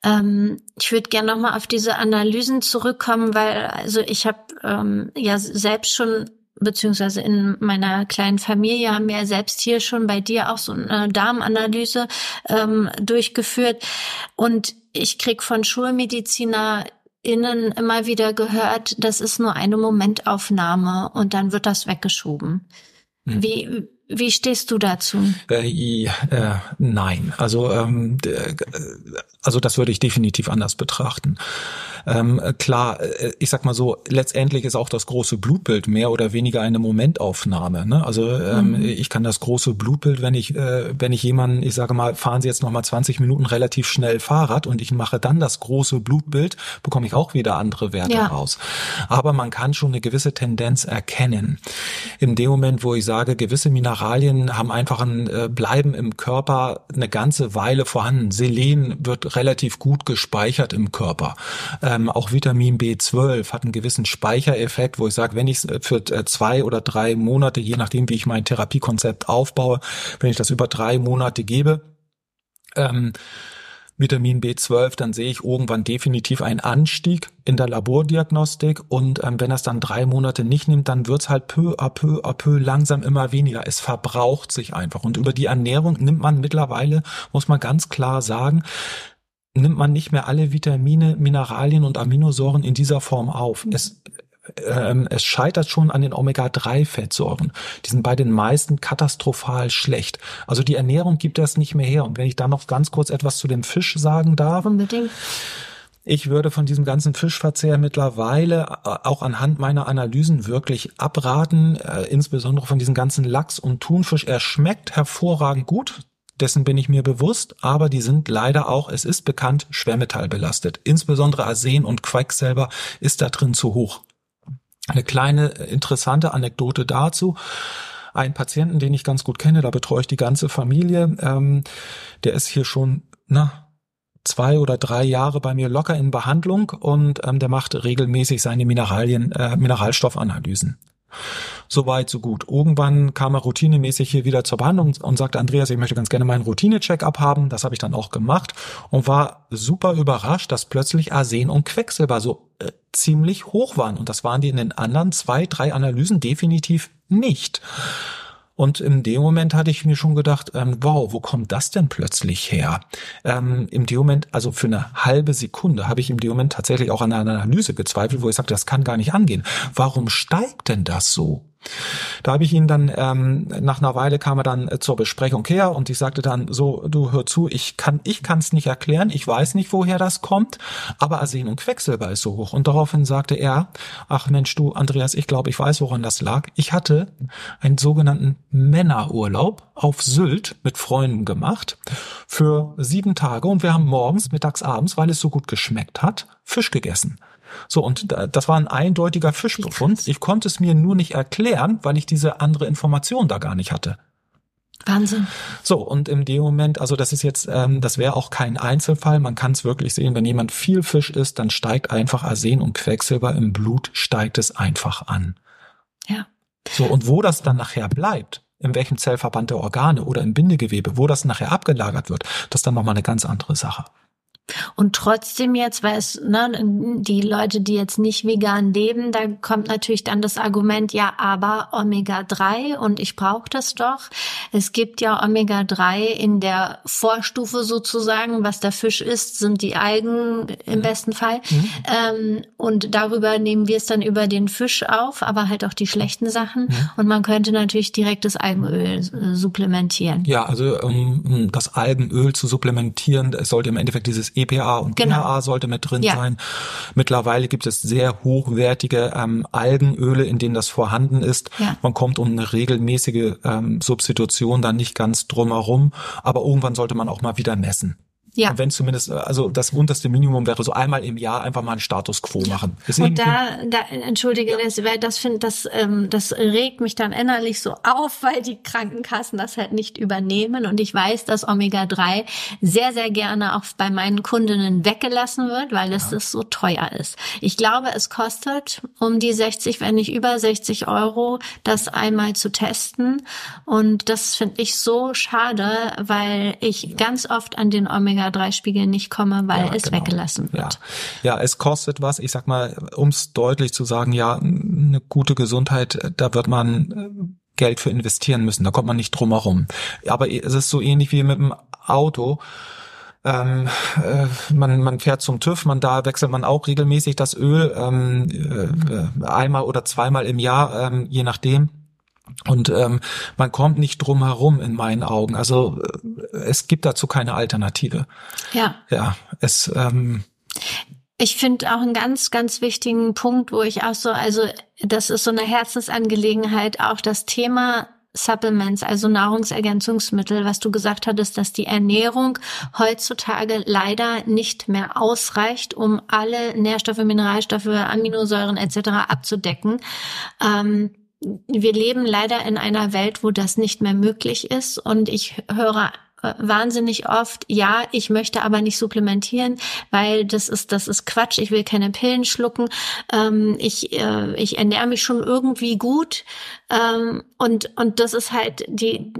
Ähm, ich würde gerne nochmal auf diese Analysen zurückkommen, weil also ich habe ähm, ja selbst schon beziehungsweise in meiner kleinen Familie haben wir selbst hier schon bei dir auch so eine Darmanalyse ähm, durchgeführt und ich krieg von Schulmediziner innen immer wieder gehört, das ist nur eine Momentaufnahme und dann wird das weggeschoben. Mhm. Wie, wie stehst du dazu? Äh, äh, nein, also ähm, also das würde ich definitiv anders betrachten. Ähm, klar, äh, ich sag mal so, letztendlich ist auch das große Blutbild mehr oder weniger eine Momentaufnahme. Ne? Also ähm, mhm. ich kann das große Blutbild, wenn ich, äh, wenn ich jemanden, ich sage mal, fahren Sie jetzt noch mal 20 Minuten relativ schnell Fahrrad und ich mache dann das große Blutbild, bekomme ich auch wieder andere Werte ja. raus. Aber man kann schon eine gewisse Tendenz erkennen. In dem Moment, wo ich sage, gewisse Mineralien haben einfach ein äh, bleiben im Körper eine ganze Weile vorhanden. Selen wird relativ gut gespeichert im Körper. Äh, ähm, auch Vitamin B12 hat einen gewissen Speichereffekt, wo ich sage, wenn ich es für äh, zwei oder drei Monate, je nachdem, wie ich mein Therapiekonzept aufbaue, wenn ich das über drei Monate gebe, ähm, Vitamin B12, dann sehe ich irgendwann definitiv einen Anstieg in der Labordiagnostik und ähm, wenn das dann drei Monate nicht nimmt, dann wird's halt peu à peu à peu langsam immer weniger. Es verbraucht sich einfach und über die Ernährung nimmt man mittlerweile, muss man ganz klar sagen, nimmt man nicht mehr alle Vitamine, Mineralien und Aminosäuren in dieser Form auf. Es, ähm, es scheitert schon an den Omega-3-Fettsäuren. Die sind bei den meisten katastrophal schlecht. Also die Ernährung gibt das nicht mehr her. Und wenn ich da noch ganz kurz etwas zu dem Fisch sagen darf. Unbedingt. Ich würde von diesem ganzen Fischverzehr mittlerweile äh, auch anhand meiner Analysen wirklich abraten, äh, insbesondere von diesem ganzen Lachs und Thunfisch. Er schmeckt hervorragend gut dessen bin ich mir bewusst, aber die sind leider auch, es ist bekannt, schwermetallbelastet. Insbesondere Arsen und Quecksilber ist da drin zu hoch. Eine kleine interessante Anekdote dazu. Ein Patienten, den ich ganz gut kenne, da betreue ich die ganze Familie, ähm, der ist hier schon, na, zwei oder drei Jahre bei mir locker in Behandlung und ähm, der macht regelmäßig seine Mineralien, äh, Mineralstoffanalysen. So weit, so gut. Irgendwann kam er routinemäßig hier wieder zur Behandlung und sagte, Andreas, ich möchte ganz gerne meinen Routine-Check-up haben. Das habe ich dann auch gemacht und war super überrascht, dass plötzlich Arsen und Quecksilber so äh, ziemlich hoch waren. Und das waren die in den anderen zwei, drei Analysen definitiv nicht. Und in dem Moment hatte ich mir schon gedacht, ähm, wow, wo kommt das denn plötzlich her? Ähm, Im dem Moment, also für eine halbe Sekunde, habe ich im dem Moment tatsächlich auch an einer Analyse gezweifelt, wo ich sagte, das kann gar nicht angehen. Warum steigt denn das so? Da habe ich ihn dann, ähm, nach einer Weile kam er dann äh, zur Besprechung her und ich sagte dann so, du hör zu, ich kann ich kann es nicht erklären, ich weiß nicht, woher das kommt, aber Arsen und Quecksilber ist so hoch. Und daraufhin sagte er, ach Mensch, du Andreas, ich glaube, ich weiß, woran das lag. Ich hatte einen sogenannten Männerurlaub auf Sylt mit Freunden gemacht für sieben Tage und wir haben morgens, mittags, abends, weil es so gut geschmeckt hat, Fisch gegessen. So, und das war ein eindeutiger Fischbefund. Ich konnte es mir nur nicht erklären, weil ich diese andere Information da gar nicht hatte. Wahnsinn. So, und in dem Moment, also das ist jetzt, ähm, das wäre auch kein Einzelfall, man kann es wirklich sehen, wenn jemand viel Fisch isst, dann steigt einfach Arsen und Quecksilber im Blut, steigt es einfach an. Ja. So, und wo das dann nachher bleibt, in welchem Zellverband der Organe oder im Bindegewebe, wo das nachher abgelagert wird, das ist dann nochmal eine ganz andere Sache. Und trotzdem jetzt, weil es, ne, die Leute, die jetzt nicht vegan leben, da kommt natürlich dann das Argument, ja, aber Omega-3 und ich brauche das doch. Es gibt ja Omega-3 in der Vorstufe sozusagen, was der Fisch isst, sind die Algen im besten Fall. Mhm. Ähm, und darüber nehmen wir es dann über den Fisch auf, aber halt auch die schlechten Sachen. Mhm. Und man könnte natürlich direkt das Algenöl äh, supplementieren. Ja, also um das Algenöl zu supplementieren, es sollte im Endeffekt dieses EPA und genau. DHA sollte mit drin ja. sein. Mittlerweile gibt es sehr hochwertige ähm, Algenöle, in denen das vorhanden ist. Ja. Man kommt um eine regelmäßige ähm, Substitution dann nicht ganz drum herum, aber irgendwann sollte man auch mal wieder messen. Ja. Wenn zumindest, also das unterste Minimum wäre so einmal im Jahr einfach mal einen Status quo machen. Ist und da, da, entschuldige, ja. das, weil das finde, das, ähm, das regt mich dann innerlich so auf, weil die Krankenkassen das halt nicht übernehmen. Und ich weiß, dass Omega-3 sehr, sehr gerne auch bei meinen Kundinnen weggelassen wird, weil es ja. das so teuer ist. Ich glaube, es kostet um die 60, wenn nicht über 60 Euro, das einmal zu testen. Und das finde ich so schade, weil ich ganz oft an den Omega Omega-3-Spiegel nicht komme, weil ja, es genau. weggelassen wird. Ja. ja, es kostet was. Ich sag mal, um es deutlich zu sagen, ja, eine gute Gesundheit, da wird man äh, Geld für investieren müssen. Da kommt man nicht drum herum. Aber es ist so ähnlich wie mit dem Auto. Ähm, äh, man, man fährt zum TÜV, man da wechselt man auch regelmäßig das Öl ähm, äh, einmal oder zweimal im Jahr, ähm, je nachdem. Und ähm, man kommt nicht drum herum in meinen Augen. Also äh, es gibt dazu keine Alternative. Ja. Ja, es. Ähm, ich finde auch einen ganz, ganz wichtigen Punkt, wo ich auch so, also das ist so eine Herzensangelegenheit, auch das Thema Supplements, also Nahrungsergänzungsmittel, was du gesagt hattest, dass die Ernährung heutzutage leider nicht mehr ausreicht, um alle Nährstoffe, Mineralstoffe, Aminosäuren etc. abzudecken. Ähm, wir leben leider in einer Welt, wo das nicht mehr möglich ist. Und ich höre äh, wahnsinnig oft, ja, ich möchte aber nicht supplementieren, weil das ist, das ist Quatsch, ich will keine Pillen schlucken, ähm, ich, äh, ich ernähre mich schon irgendwie gut. Ähm, und, und das ist halt die,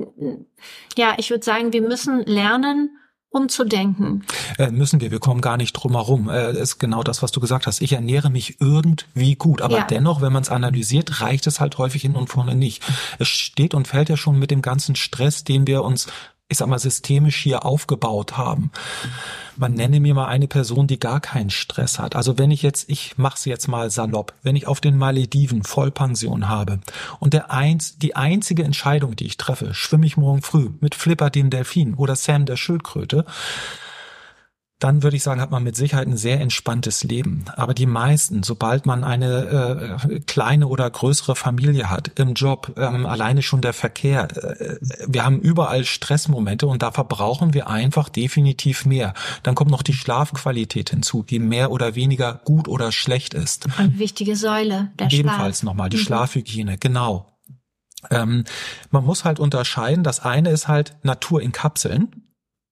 ja, ich würde sagen, wir müssen lernen, umzudenken. Äh, müssen wir, wir kommen gar nicht drum herum. Äh, ist genau das, was du gesagt hast. Ich ernähre mich irgendwie gut, aber ja. dennoch, wenn man es analysiert, reicht es halt häufig hin und vorne nicht. Es steht und fällt ja schon mit dem ganzen Stress, den wir uns ich sag mal, systemisch hier aufgebaut haben. Man nenne mir mal eine Person, die gar keinen Stress hat. Also wenn ich jetzt, ich mach's jetzt mal salopp, wenn ich auf den Malediven Vollpension habe und der eins, die einzige Entscheidung, die ich treffe, schwimme ich morgen früh mit Flipper den Delfin oder Sam der Schildkröte, dann würde ich sagen, hat man mit Sicherheit ein sehr entspanntes Leben. Aber die meisten, sobald man eine äh, kleine oder größere Familie hat, im Job, ähm, alleine schon der Verkehr, äh, wir haben überall Stressmomente und da verbrauchen wir einfach definitiv mehr. Dann kommt noch die Schlafqualität hinzu, die mehr oder weniger gut oder schlecht ist. Eine wichtige Säule, der Ebenfalls nochmal die mhm. Schlafhygiene, genau. Ähm, man muss halt unterscheiden, das eine ist halt Natur in Kapseln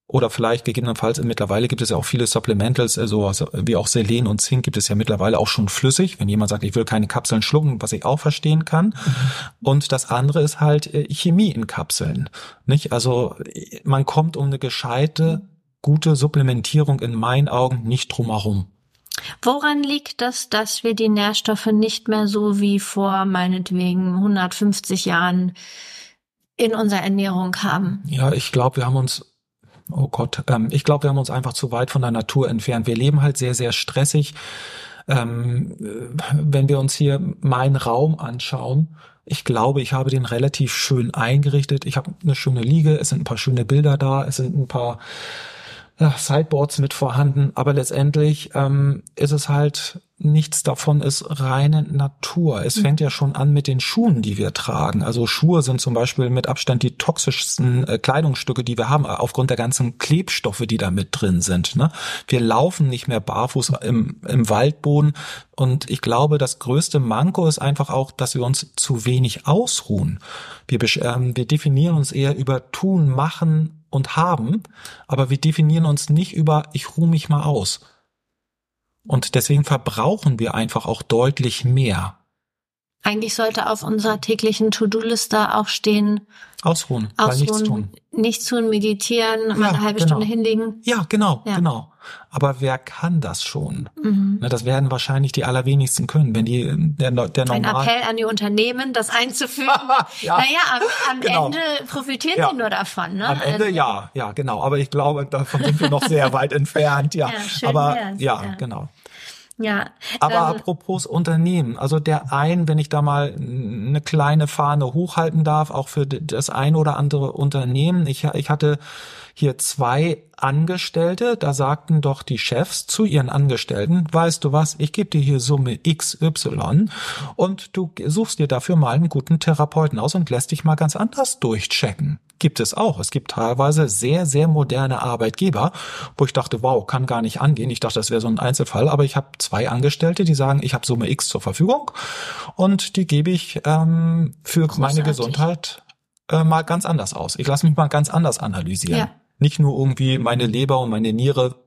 oder vielleicht gegebenenfalls, mittlerweile gibt es ja auch viele Supplementals, also wie auch Selen und Zink gibt es ja mittlerweile auch schon flüssig. Wenn jemand sagt, ich will keine Kapseln schlucken, was ich auch verstehen kann. Mhm. Und das andere ist halt äh, Chemie in Kapseln. Nicht? Also man kommt um eine gescheite, gute Supplementierung in meinen Augen nicht drumherum. Woran liegt das, dass wir die Nährstoffe nicht mehr so wie vor meinetwegen 150 Jahren in unserer Ernährung haben? Ja, ich glaube, wir haben uns oh Gott, ähm, ich glaube, wir haben uns einfach zu weit von der Natur entfernt. Wir leben halt sehr, sehr stressig. Ähm, wenn wir uns hier meinen Raum anschauen, ich glaube, ich habe den relativ schön eingerichtet. Ich habe eine schöne Liege, es sind ein paar schöne Bilder da, es sind ein paar Sideboards mit vorhanden, aber letztendlich ähm, ist es halt nichts davon ist reine Natur. Es mhm. fängt ja schon an mit den Schuhen, die wir tragen. Also Schuhe sind zum Beispiel mit Abstand die toxischsten äh, Kleidungsstücke, die wir haben, aufgrund der ganzen Klebstoffe, die da mit drin sind. Ne? Wir laufen nicht mehr barfuß im, im Waldboden. Und ich glaube, das größte Manko ist einfach auch, dass wir uns zu wenig ausruhen. Wir, ähm, wir definieren uns eher über tun, machen und haben, aber wir definieren uns nicht über ich ruhe mich mal aus. Und deswegen verbrauchen wir einfach auch deutlich mehr. Eigentlich sollte auf unserer täglichen To-Do-Liste auch stehen. Ausruhen, ausruhen, nichts tun. Nichts tun, meditieren, ja, mal eine halbe genau. Stunde hinlegen. Ja, genau, ja. genau. Aber wer kann das schon? Mhm. das werden wahrscheinlich die allerwenigsten können, wenn die der, der normal. Ein Appell an die Unternehmen, das einzuführen. ja. Naja, am, am genau. Ende profitieren ja. sie nur davon. Ne? Am Ende also, ja, ja, genau. Aber ich glaube, davon sind wir noch sehr weit entfernt. Ja, ja aber ja, ja, genau. Ja. Aber ähm, apropos Unternehmen, also der ein, wenn ich da mal eine kleine Fahne hochhalten darf, auch für das ein oder andere Unternehmen. Ich, ich hatte hier zwei Angestellte, da sagten doch die Chefs zu ihren Angestellten, weißt du was, ich gebe dir hier Summe XY und du suchst dir dafür mal einen guten Therapeuten aus und lässt dich mal ganz anders durchchecken. Gibt es auch. Es gibt teilweise sehr, sehr moderne Arbeitgeber, wo ich dachte, wow, kann gar nicht angehen. Ich dachte, das wäre so ein Einzelfall, aber ich habe zwei Angestellte, die sagen, ich habe Summe X zur Verfügung und die gebe ich ähm, für Großartig. meine Gesundheit äh, mal ganz anders aus. Ich lasse mich mal ganz anders analysieren. Ja. Nicht nur irgendwie meine Leber und meine Niere,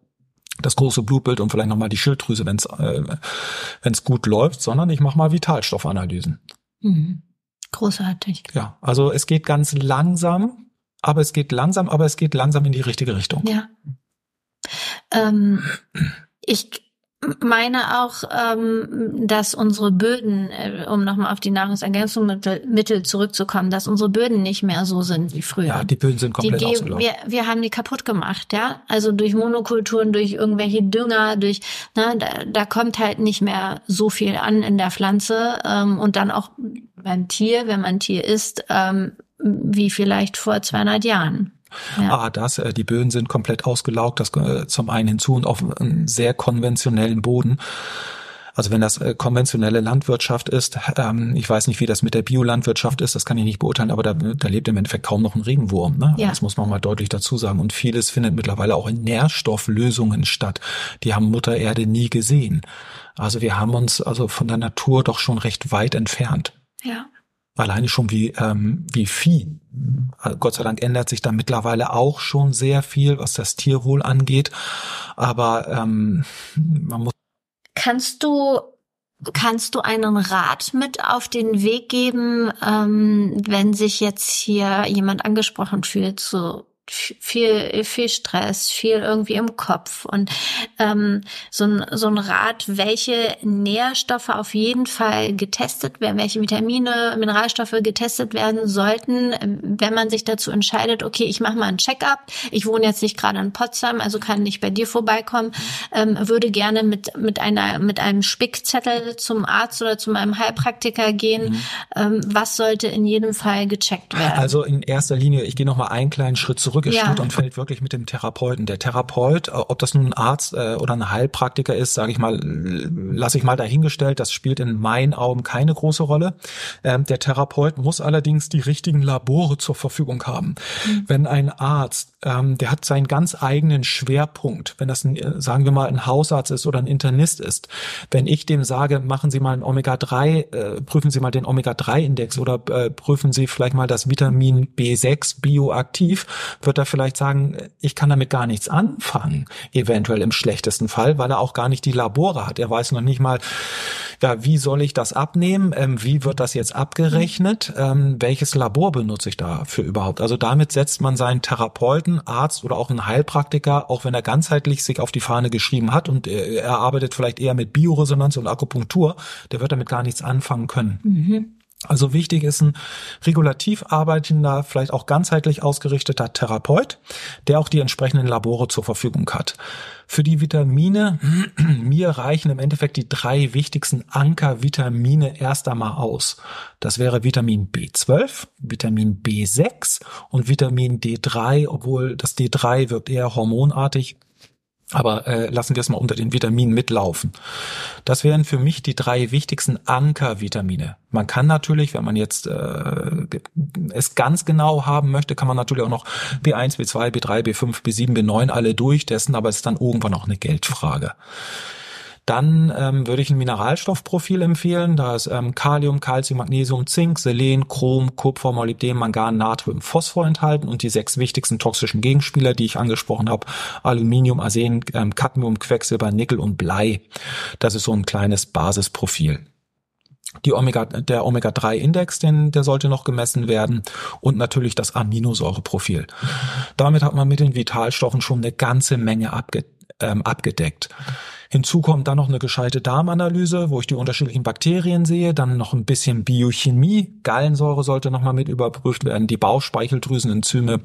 das große Blutbild und vielleicht nochmal die Schilddrüse, wenn es äh, wenn's gut läuft, sondern ich mache mal Vitalstoffanalysen. Mhm. Großartig. Ja, also es geht ganz langsam, aber es geht langsam, aber es geht langsam in die richtige Richtung. Ja. Ähm, ich meine auch, ähm, dass unsere Böden, äh, um nochmal auf die Nahrungsergänzungsmittel zurückzukommen, dass unsere Böden nicht mehr so sind wie früher. Ja, die Böden sind komplett die wir, wir haben die kaputt gemacht, ja. Also durch Monokulturen, durch irgendwelche Dünger, durch, ne, da, da kommt halt nicht mehr so viel an in der Pflanze ähm, und dann auch beim Tier, wenn man Tier isst, ähm, wie vielleicht vor 200 Jahren. Ja. Ah, das, äh, die Böden sind komplett ausgelaugt, das äh, zum einen hinzu und auf einem sehr konventionellen Boden. Also wenn das äh, konventionelle Landwirtschaft ist, ähm, ich weiß nicht, wie das mit der Biolandwirtschaft ist, das kann ich nicht beurteilen, aber da, da lebt im Endeffekt kaum noch ein Regenwurm. Ne? Ja. Das muss man mal deutlich dazu sagen. Und vieles findet mittlerweile auch in Nährstofflösungen statt. Die haben Mutter Erde nie gesehen. Also wir haben uns also von der Natur doch schon recht weit entfernt. Ja. Alleine schon wie, ähm, wie Vieh. Gott sei Dank ändert sich da mittlerweile auch schon sehr viel, was das Tierwohl angeht. Aber ähm, man muss. Kannst du Kannst du einen Rat mit auf den Weg geben, ähm, wenn sich jetzt hier jemand angesprochen fühlt, so viel, viel Stress, viel irgendwie im Kopf und ähm, so, ein, so ein Rat, welche Nährstoffe auf jeden Fall getestet werden, welche Vitamine, Mineralstoffe getestet werden sollten, wenn man sich dazu entscheidet, okay, ich mache mal ein Check-up, ich wohne jetzt nicht gerade in Potsdam, also kann nicht bei dir vorbeikommen, ähm, würde gerne mit, mit, einer, mit einem Spickzettel zum Arzt oder zu meinem Heilpraktiker gehen. Mhm. Ähm, was sollte in jedem Fall gecheckt werden? Also in erster Linie, ich gehe noch mal einen kleinen Schritt zurück zurück. Es ja. und fällt wirklich mit dem Therapeuten. Der Therapeut, äh, ob das nun ein Arzt äh, oder ein Heilpraktiker ist, sage ich mal, lasse ich mal dahingestellt. Das spielt in meinen Augen keine große Rolle. Ähm, der Therapeut muss allerdings die richtigen Labore zur Verfügung haben. Mhm. Wenn ein Arzt, ähm, der hat seinen ganz eigenen Schwerpunkt, wenn das ein, äh, sagen wir mal ein Hausarzt ist oder ein Internist ist, wenn ich dem sage, machen Sie mal ein Omega-3, äh, prüfen Sie mal den Omega-3-Index oder äh, prüfen Sie vielleicht mal das Vitamin B6 bioaktiv, wird er vielleicht sagen, ich kann damit gar nichts anfangen, eventuell im schlechtesten Fall, weil er auch gar nicht die Labore hat. Er weiß noch nicht mal, ja, wie soll ich das abnehmen? Ähm, wie wird das jetzt abgerechnet? Ähm, welches Labor benutze ich dafür überhaupt? Also damit setzt man seinen Therapeuten, Arzt oder auch einen Heilpraktiker, auch wenn er ganzheitlich sich auf die Fahne geschrieben hat und er, er arbeitet vielleicht eher mit Bioresonanz und Akupunktur, der wird damit gar nichts anfangen können. Mhm. Also wichtig ist ein regulativ arbeitender, vielleicht auch ganzheitlich ausgerichteter Therapeut, der auch die entsprechenden Labore zur Verfügung hat. Für die Vitamine, mir reichen im Endeffekt die drei wichtigsten Ankervitamine erst einmal aus. Das wäre Vitamin B12, Vitamin B6 und Vitamin D3, obwohl das D3 wirkt eher hormonartig, aber äh, lassen wir es mal unter den Vitaminen mitlaufen. Das wären für mich die drei wichtigsten Ankervitamine. Man kann natürlich, wenn man jetzt äh, es ganz genau haben möchte, kann man natürlich auch noch B1, B2, B3, B5, B7, B9 alle durchtesten, aber es ist dann irgendwann auch eine Geldfrage. Dann ähm, würde ich ein Mineralstoffprofil empfehlen. Da ist ähm, Kalium, Calcium, Magnesium, Zink, Selen, Chrom, Kupfer, Molybden, Mangan, Natrium, Phosphor enthalten und die sechs wichtigsten toxischen Gegenspieler, die ich angesprochen habe, Aluminium, Arsen, ähm, Cadmium, Quecksilber, Nickel und Blei. Das ist so ein kleines Basisprofil die Omega, der Omega-3-Index, den, der sollte noch gemessen werden und natürlich das Aminosäureprofil. Damit hat man mit den Vitalstoffen schon eine ganze Menge abge, ähm, abgedeckt. Hinzu kommt dann noch eine gescheite Darmanalyse, wo ich die unterschiedlichen Bakterien sehe, dann noch ein bisschen Biochemie, Gallensäure sollte nochmal mit überprüft werden, die Bauchspeicheldrüsenenzyme,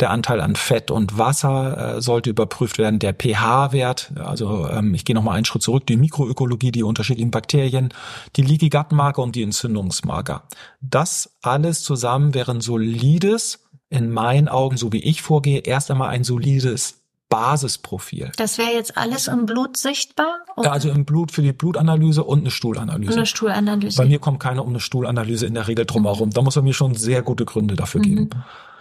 der Anteil an Fett und Wasser äh, sollte überprüft werden, der pH-Wert, also ähm, ich gehe nochmal einen Schritt zurück, die Mikroökologie, die unterschiedlichen Bakterien, die Leaky Gut Marker und die Entzündungsmarker. Das alles zusammen wäre ein solides, in meinen Augen, so wie ich vorgehe, erst einmal ein solides Basisprofil. Das wäre jetzt alles im Blut sichtbar? Oder? Also im Blut für die Blutanalyse und eine Stuhlanalyse. Eine Stuhlanalyse. Bei mir kommt keiner um eine Stuhlanalyse in der Regel drum herum. Da muss er mir schon sehr gute Gründe dafür mhm. geben.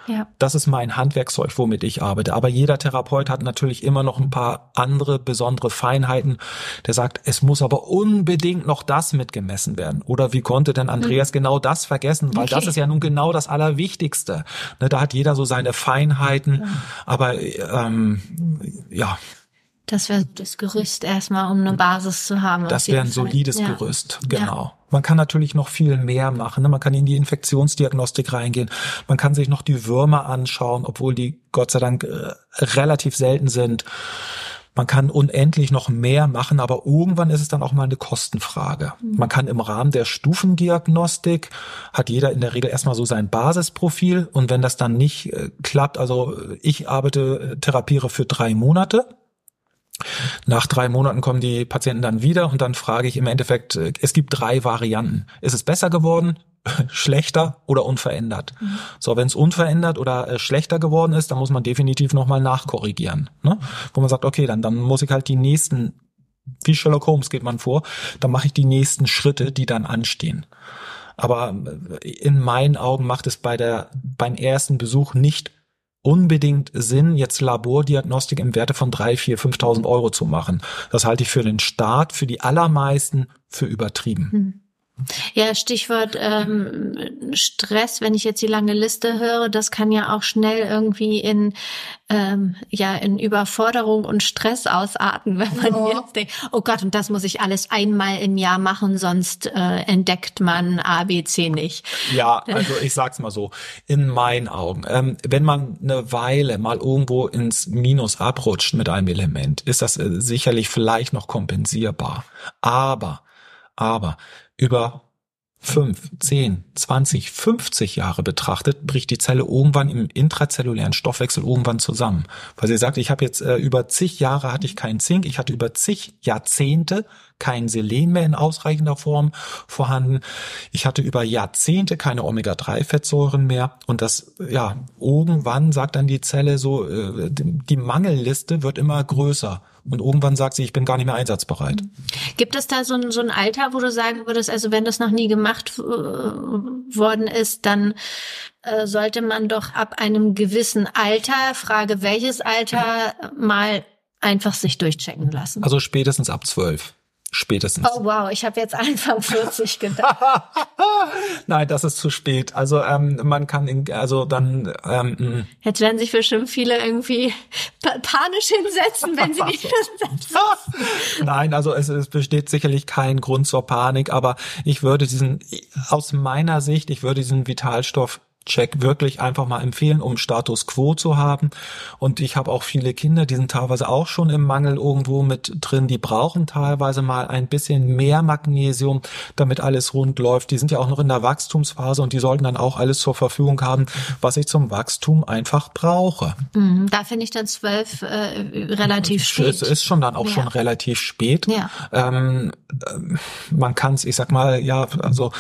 Ja. Das ist mein Handwerkzeug, womit ich arbeite. Aber jeder Therapeut hat natürlich immer noch ein paar andere besondere Feinheiten. Der sagt, es muss aber unbedingt noch das mitgemessen werden. Oder wie konnte denn Andreas mhm. genau das vergessen? Weil okay. das ist ja nun genau das Allerwichtigste. Ne, da hat jeder so seine Feinheiten. Ja. Aber ähm, ja. Das wäre das Gerüst erstmal, um eine Basis zu haben. Das wäre ein solides ja. Gerüst, genau. Ja. Man kann natürlich noch viel mehr machen. Ne? Man kann in die Infektionsdiagnostik reingehen. Man kann sich noch die Würmer anschauen, obwohl die Gott sei Dank äh, relativ selten sind. Man kann unendlich noch mehr machen, aber irgendwann ist es dann auch mal eine Kostenfrage. Mhm. Man kann im Rahmen der Stufendiagnostik, hat jeder in der Regel erstmal so sein Basisprofil und wenn das dann nicht äh, klappt, also ich arbeite, äh, therapiere für drei Monate, nach drei Monaten kommen die Patienten dann wieder und dann frage ich im Endeffekt, äh, es gibt drei Varianten. Ist es besser geworden, schlechter oder unverändert? Mhm. So, wenn es unverändert oder äh, schlechter geworden ist, dann muss man definitiv nochmal nachkorrigieren. Ne? Wo man sagt, okay, dann, dann muss ich halt die nächsten, wie Sherlock Holmes geht man vor, dann mache ich die nächsten Schritte, die dann anstehen. Aber äh, in meinen Augen macht es bei der, beim ersten Besuch nicht unbedingt Sinn, jetzt Labordiagnostik im Werte von drei, vier, 5.000 Euro zu machen. Das halte ich für den Staat, für die allermeisten für übertrieben. Hm. Ja, Stichwort ähm, Stress, wenn ich jetzt die lange Liste höre, das kann ja auch schnell irgendwie in ähm, ja in Überforderung und Stress ausarten, wenn man oh. jetzt denkt, oh Gott, und das muss ich alles einmal im Jahr machen, sonst äh, entdeckt man ABC nicht. Ja, also ich sag's mal so, in meinen Augen, ähm, wenn man eine Weile mal irgendwo ins Minus abrutscht mit einem Element, ist das äh, sicherlich vielleicht noch kompensierbar. Aber aber über fünf, zehn, zwanzig, fünfzig Jahre betrachtet, bricht die Zelle irgendwann im intrazellulären Stoffwechsel irgendwann zusammen. Weil sie sagt, ich habe jetzt äh, über zig Jahre hatte ich keinen Zink, ich hatte über zig Jahrzehnte kein Selen mehr in ausreichender Form vorhanden. Ich hatte über Jahrzehnte keine Omega-3-Fettsäuren mehr und das, ja, irgendwann sagt dann die Zelle so, äh, die Mangelliste wird immer größer und irgendwann sagt sie, ich bin gar nicht mehr einsatzbereit. Gibt es da so ein, so ein Alter, wo du sagen würdest, also wenn das noch nie gemacht äh, worden ist, dann äh, sollte man doch ab einem gewissen Alter, Frage welches Alter, mal einfach sich durchchecken lassen? Also spätestens ab zwölf spätestens. Oh wow, ich habe jetzt Anfang 40 gedacht. Nein, das ist zu spät. Also ähm, man kann, in, also dann. Ähm, mm. Jetzt werden sich bestimmt viele irgendwie panisch hinsetzen, wenn sie nicht hinsetzen. Nein, also es, es besteht sicherlich kein Grund zur Panik, aber ich würde diesen, aus meiner Sicht, ich würde diesen Vitalstoff Check wirklich einfach mal empfehlen, um Status Quo zu haben. Und ich habe auch viele Kinder, die sind teilweise auch schon im Mangel irgendwo mit drin. Die brauchen teilweise mal ein bisschen mehr Magnesium, damit alles rund läuft. Die sind ja auch noch in der Wachstumsphase und die sollten dann auch alles zur Verfügung haben, was ich zum Wachstum einfach brauche. Mhm, da finde ich dann zwölf äh, relativ spät. Es ist schon dann auch ja. schon relativ spät. Ja. Ähm, äh, man kann es, ich sag mal, ja, also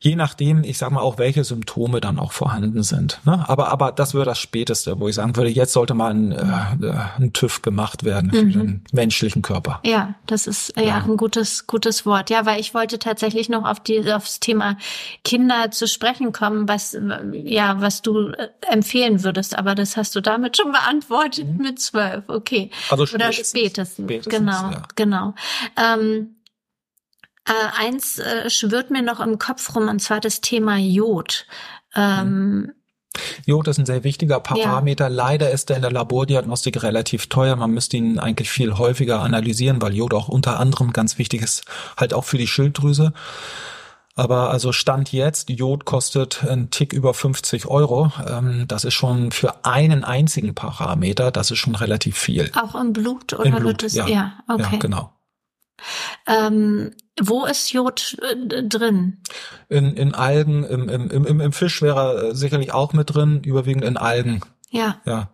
Je nachdem, ich sag mal auch, welche Symptome dann auch vorhanden sind. Ne? Aber, aber das wäre das Späteste, wo ich sagen würde, jetzt sollte mal ein, äh, ein TÜV gemacht werden für mhm. den menschlichen Körper. Ja, das ist äh, ja. ja ein gutes, gutes Wort. Ja, weil ich wollte tatsächlich noch auf die, aufs Thema Kinder zu sprechen kommen, was, ja, was du äh, empfehlen würdest. Aber das hast du damit schon beantwortet mhm. mit zwölf. Okay. Also Oder spätestens. spätestens genau, ja. genau. Ähm, äh, eins äh, schwirrt mir noch im Kopf rum, und zwar das Thema Jod. Ähm, Jod ist ein sehr wichtiger Parameter. Ja. Leider ist er in der Labordiagnostik relativ teuer. Man müsste ihn eigentlich viel häufiger analysieren, weil Jod auch unter anderem ganz wichtig ist, halt auch für die Schilddrüse. Aber also Stand jetzt, Jod kostet einen Tick über 50 Euro. Ähm, das ist schon für einen einzigen Parameter, das ist schon relativ viel. Auch im Blut oder Im Blut, wird es? Ja, ja, okay. ja genau. Ähm, wo ist Jod äh, drin? In, in Algen, im, im, im, im Fisch wäre er sicherlich auch mit drin, überwiegend in Algen. Ja. Ja.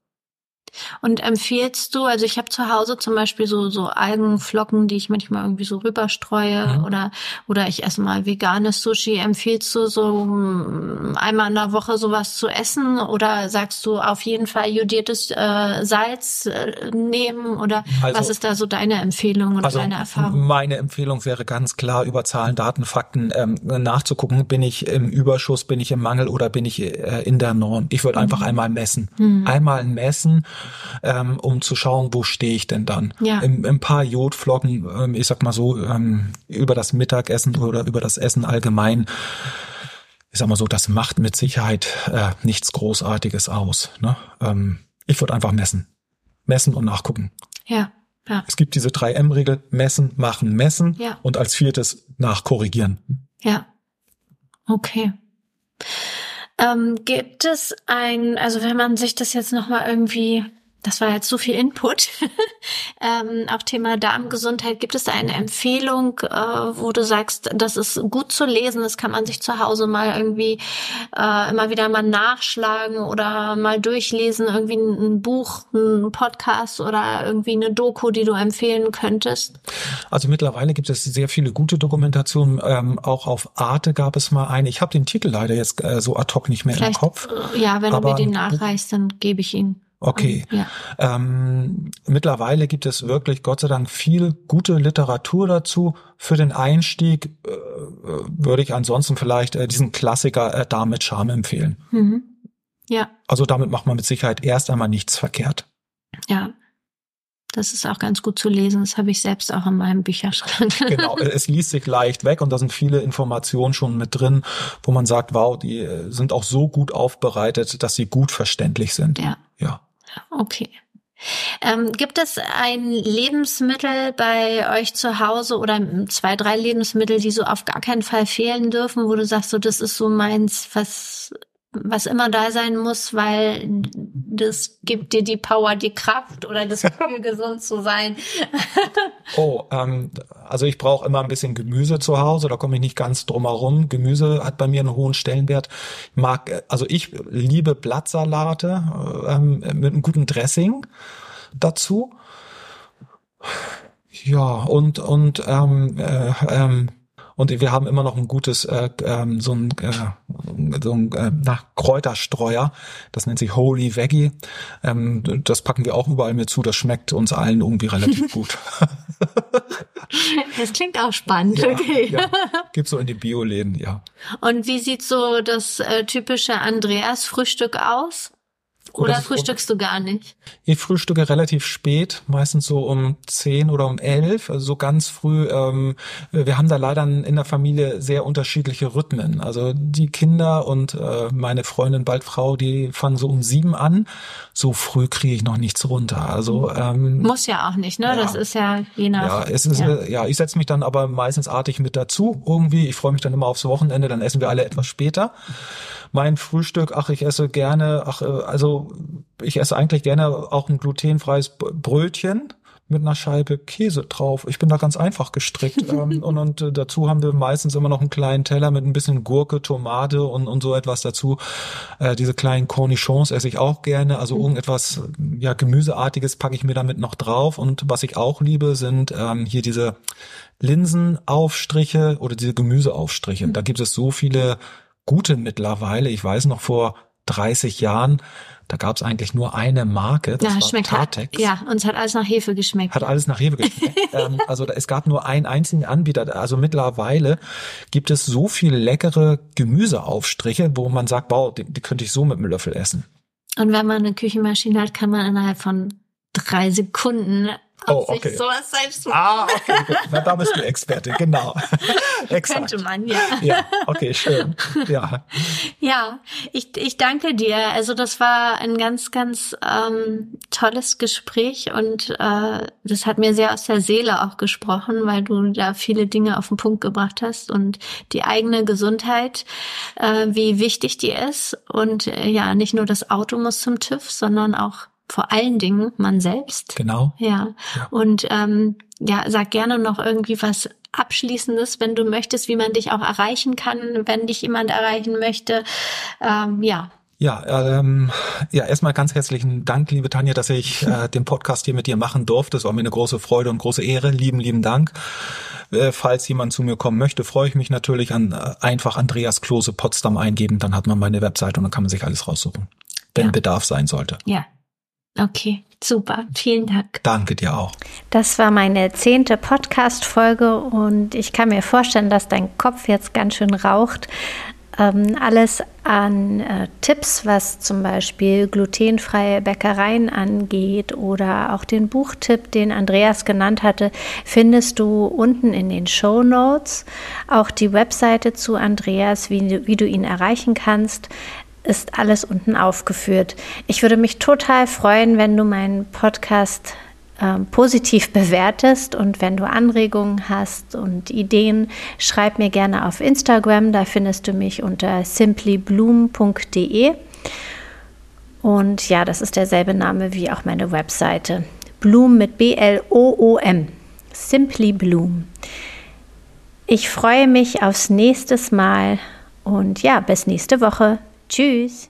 Und empfiehlst du, also ich habe zu Hause zum Beispiel so so Algenflocken, die ich manchmal irgendwie so rüberstreue mhm. oder oder ich esse mal veganes Sushi. Empfiehlst du so mm, einmal in der Woche sowas zu essen oder sagst du auf jeden Fall jodiertes äh, Salz äh, nehmen oder also, was ist da so deine Empfehlung oder also deine Erfahrung? Meine Empfehlung wäre ganz klar über Zahlen, Daten, Fakten ähm, nachzugucken. Bin ich im Überschuss, bin ich im Mangel oder bin ich äh, in der Norm? Ich würde mhm. einfach einmal messen, mhm. einmal messen ähm, um zu schauen, wo stehe ich denn dann. Ja. Im, im paar Jodflocken, ähm, ich sag mal so, ähm, über das Mittagessen oder über das Essen allgemein, ich sag mal so, das macht mit Sicherheit äh, nichts Großartiges aus. Ne? Ähm, ich würde einfach messen. Messen und nachgucken. Ja. Ja. Es gibt diese 3M-Regel, messen, machen, messen ja. und als viertes nachkorrigieren. Ja. Okay. Ähm, gibt es ein, also wenn man sich das jetzt nochmal irgendwie das war jetzt so viel Input. ähm, auch Thema Darmgesundheit. Gibt es da eine Empfehlung, äh, wo du sagst, das ist gut zu lesen, das kann man sich zu Hause mal irgendwie äh, immer wieder mal nachschlagen oder mal durchlesen, irgendwie ein, Buch, ein Podcast oder irgendwie eine Doku, die du empfehlen könntest? Also mittlerweile gibt es sehr viele gute Dokumentationen. Ähm, auch auf Arte gab es mal eine. Ich habe den Titel leider jetzt äh, so ad hoc nicht mehr Vielleicht, im Kopf. Ja, wenn du mir den nachreichst, dann gebe ich ihn. Okay. Ja. Ähm, mittlerweile gibt es wirklich, Gott sei Dank, viel gute Literatur dazu. Für den Einstieg äh, würde ich ansonsten vielleicht äh, diesen Klassiker äh, Dame mit Charme empfehlen. Mhm. Ja. Also damit macht man mit Sicherheit erst einmal nichts verkehrt. Ja. Das ist auch ganz gut zu lesen. Das habe ich selbst auch in meinem Bücherschrank. genau, es liest sich leicht weg und da sind viele Informationen schon mit drin, wo man sagt, wow, die äh, sind auch so gut aufbereitet, dass sie gut verständlich sind. Ja. Ja. Okay. Ähm, gibt es ein Lebensmittel bei euch zu Hause oder zwei, drei Lebensmittel, die so auf gar keinen Fall fehlen dürfen, wo du sagst, so das ist so meins, was was immer da sein muss, weil das gibt dir die Power, die Kraft oder das Gefühl, gesund zu sein. oh, ähm, also ich brauche immer ein bisschen Gemüse zu Hause, da komme ich nicht ganz drum herum. Gemüse hat bei mir einen hohen Stellenwert. Ich mag, also ich liebe Blattsalate ähm, mit einem guten Dressing dazu. Ja, und, und ähm, äh, ähm, und wir haben immer noch ein gutes äh, ähm, so ein, äh, so ein äh, nach Kräuterstreuer, das nennt sich Holy Veggie. Ähm, das packen wir auch überall mit zu, das schmeckt uns allen irgendwie relativ gut. Das klingt auch spannend, ja, okay. Ja. Gibt's so in die Bioläden, ja. Und wie sieht so das äh, typische Andreas-Frühstück aus? Oder frühstückst du gar nicht? Ich frühstücke relativ spät, meistens so um zehn oder um elf, also so ganz früh. Ähm, wir haben da leider in der Familie sehr unterschiedliche Rhythmen. Also die Kinder und äh, meine Freundin, bald Frau, die fangen so um sieben an. So früh kriege ich noch nichts runter. Also ähm, muss ja auch nicht, ne? Ja, das ist ja je nach. Ja, es ist ja, äh, ja ich setze mich dann aber meistens artig mit dazu irgendwie. Ich freue mich dann immer aufs Wochenende, dann essen wir alle etwas später mein Frühstück, ach, ich esse gerne, ach, äh, also ich esse eigentlich gerne auch ein glutenfreies Brötchen mit einer Scheibe Käse drauf. Ich bin da ganz einfach gestrickt. ähm, und, und äh, dazu haben wir meistens immer noch einen kleinen Teller mit ein bisschen Gurke, Tomate und, und so etwas dazu. Äh, diese kleinen Cornichons esse ich auch gerne. Also mhm. irgendetwas ja Gemüseartiges packe ich mir damit noch drauf. Und was ich auch liebe, sind ähm, hier diese Linsenaufstriche oder diese Gemüseaufstriche. Mhm. Da gibt es so viele gute mittlerweile. Ich weiß noch vor 30 Jahren, da gab es eigentlich nur eine Marke. Das ja, war schmeckt Tartex. Hat, ja, uns hat alles nach Hefe geschmeckt. Hat alles nach Hefe geschmeckt. ähm, also es gab nur einen einzigen Anbieter. Also mittlerweile gibt es so viele leckere Gemüseaufstriche, wo man sagt, wow, die, die könnte ich so mit einem Löffel essen. Und wenn man eine Küchenmaschine hat, kann man innerhalb von drei Sekunden oh, okay. sowas selbst machen. Ah, okay, gut. Na, da bist du Expertin, genau. Exakt. Könnte man, ja. Ja, okay, schön. Ja. Ja, ich, ich danke dir. Also das war ein ganz, ganz ähm, tolles Gespräch und äh, das hat mir sehr aus der Seele auch gesprochen, weil du da viele Dinge auf den Punkt gebracht hast und die eigene Gesundheit, äh, wie wichtig die ist. Und äh, ja, nicht nur das Auto muss zum TÜV, sondern auch vor allen Dingen man selbst. Genau. Ja. ja. Und ähm, ja, sag gerne noch irgendwie was Abschließendes, wenn du möchtest, wie man dich auch erreichen kann, wenn dich jemand erreichen möchte. Ähm, ja, Ja, ähm, ja, erstmal ganz herzlichen Dank, liebe Tanja, dass ich äh, den Podcast hier mit dir machen durfte. Es war mir eine große Freude und große Ehre. Lieben, lieben Dank. Äh, falls jemand zu mir kommen möchte, freue ich mich natürlich an äh, einfach Andreas Klose Potsdam eingeben, dann hat man meine Webseite und dann kann man sich alles raussuchen, wenn ja. Bedarf sein sollte. Ja. Okay, super. Vielen Dank. Danke dir auch. Das war meine zehnte Podcast-Folge und ich kann mir vorstellen, dass dein Kopf jetzt ganz schön raucht. Ähm, alles an äh, Tipps, was zum Beispiel glutenfreie Bäckereien angeht oder auch den Buchtipp, den Andreas genannt hatte, findest du unten in den Show Notes. Auch die Webseite zu Andreas, wie, wie du ihn erreichen kannst, ist alles unten aufgeführt. Ich würde mich total freuen, wenn du meinen Podcast ähm, positiv bewertest und wenn du Anregungen hast und Ideen, schreib mir gerne auf Instagram. Da findest du mich unter simplybloom.de. Und ja, das ist derselbe Name wie auch meine Webseite. Bloom mit B-L-O-O-M. Simply Bloom. Ich freue mich aufs nächste Mal und ja, bis nächste Woche. Tschüss.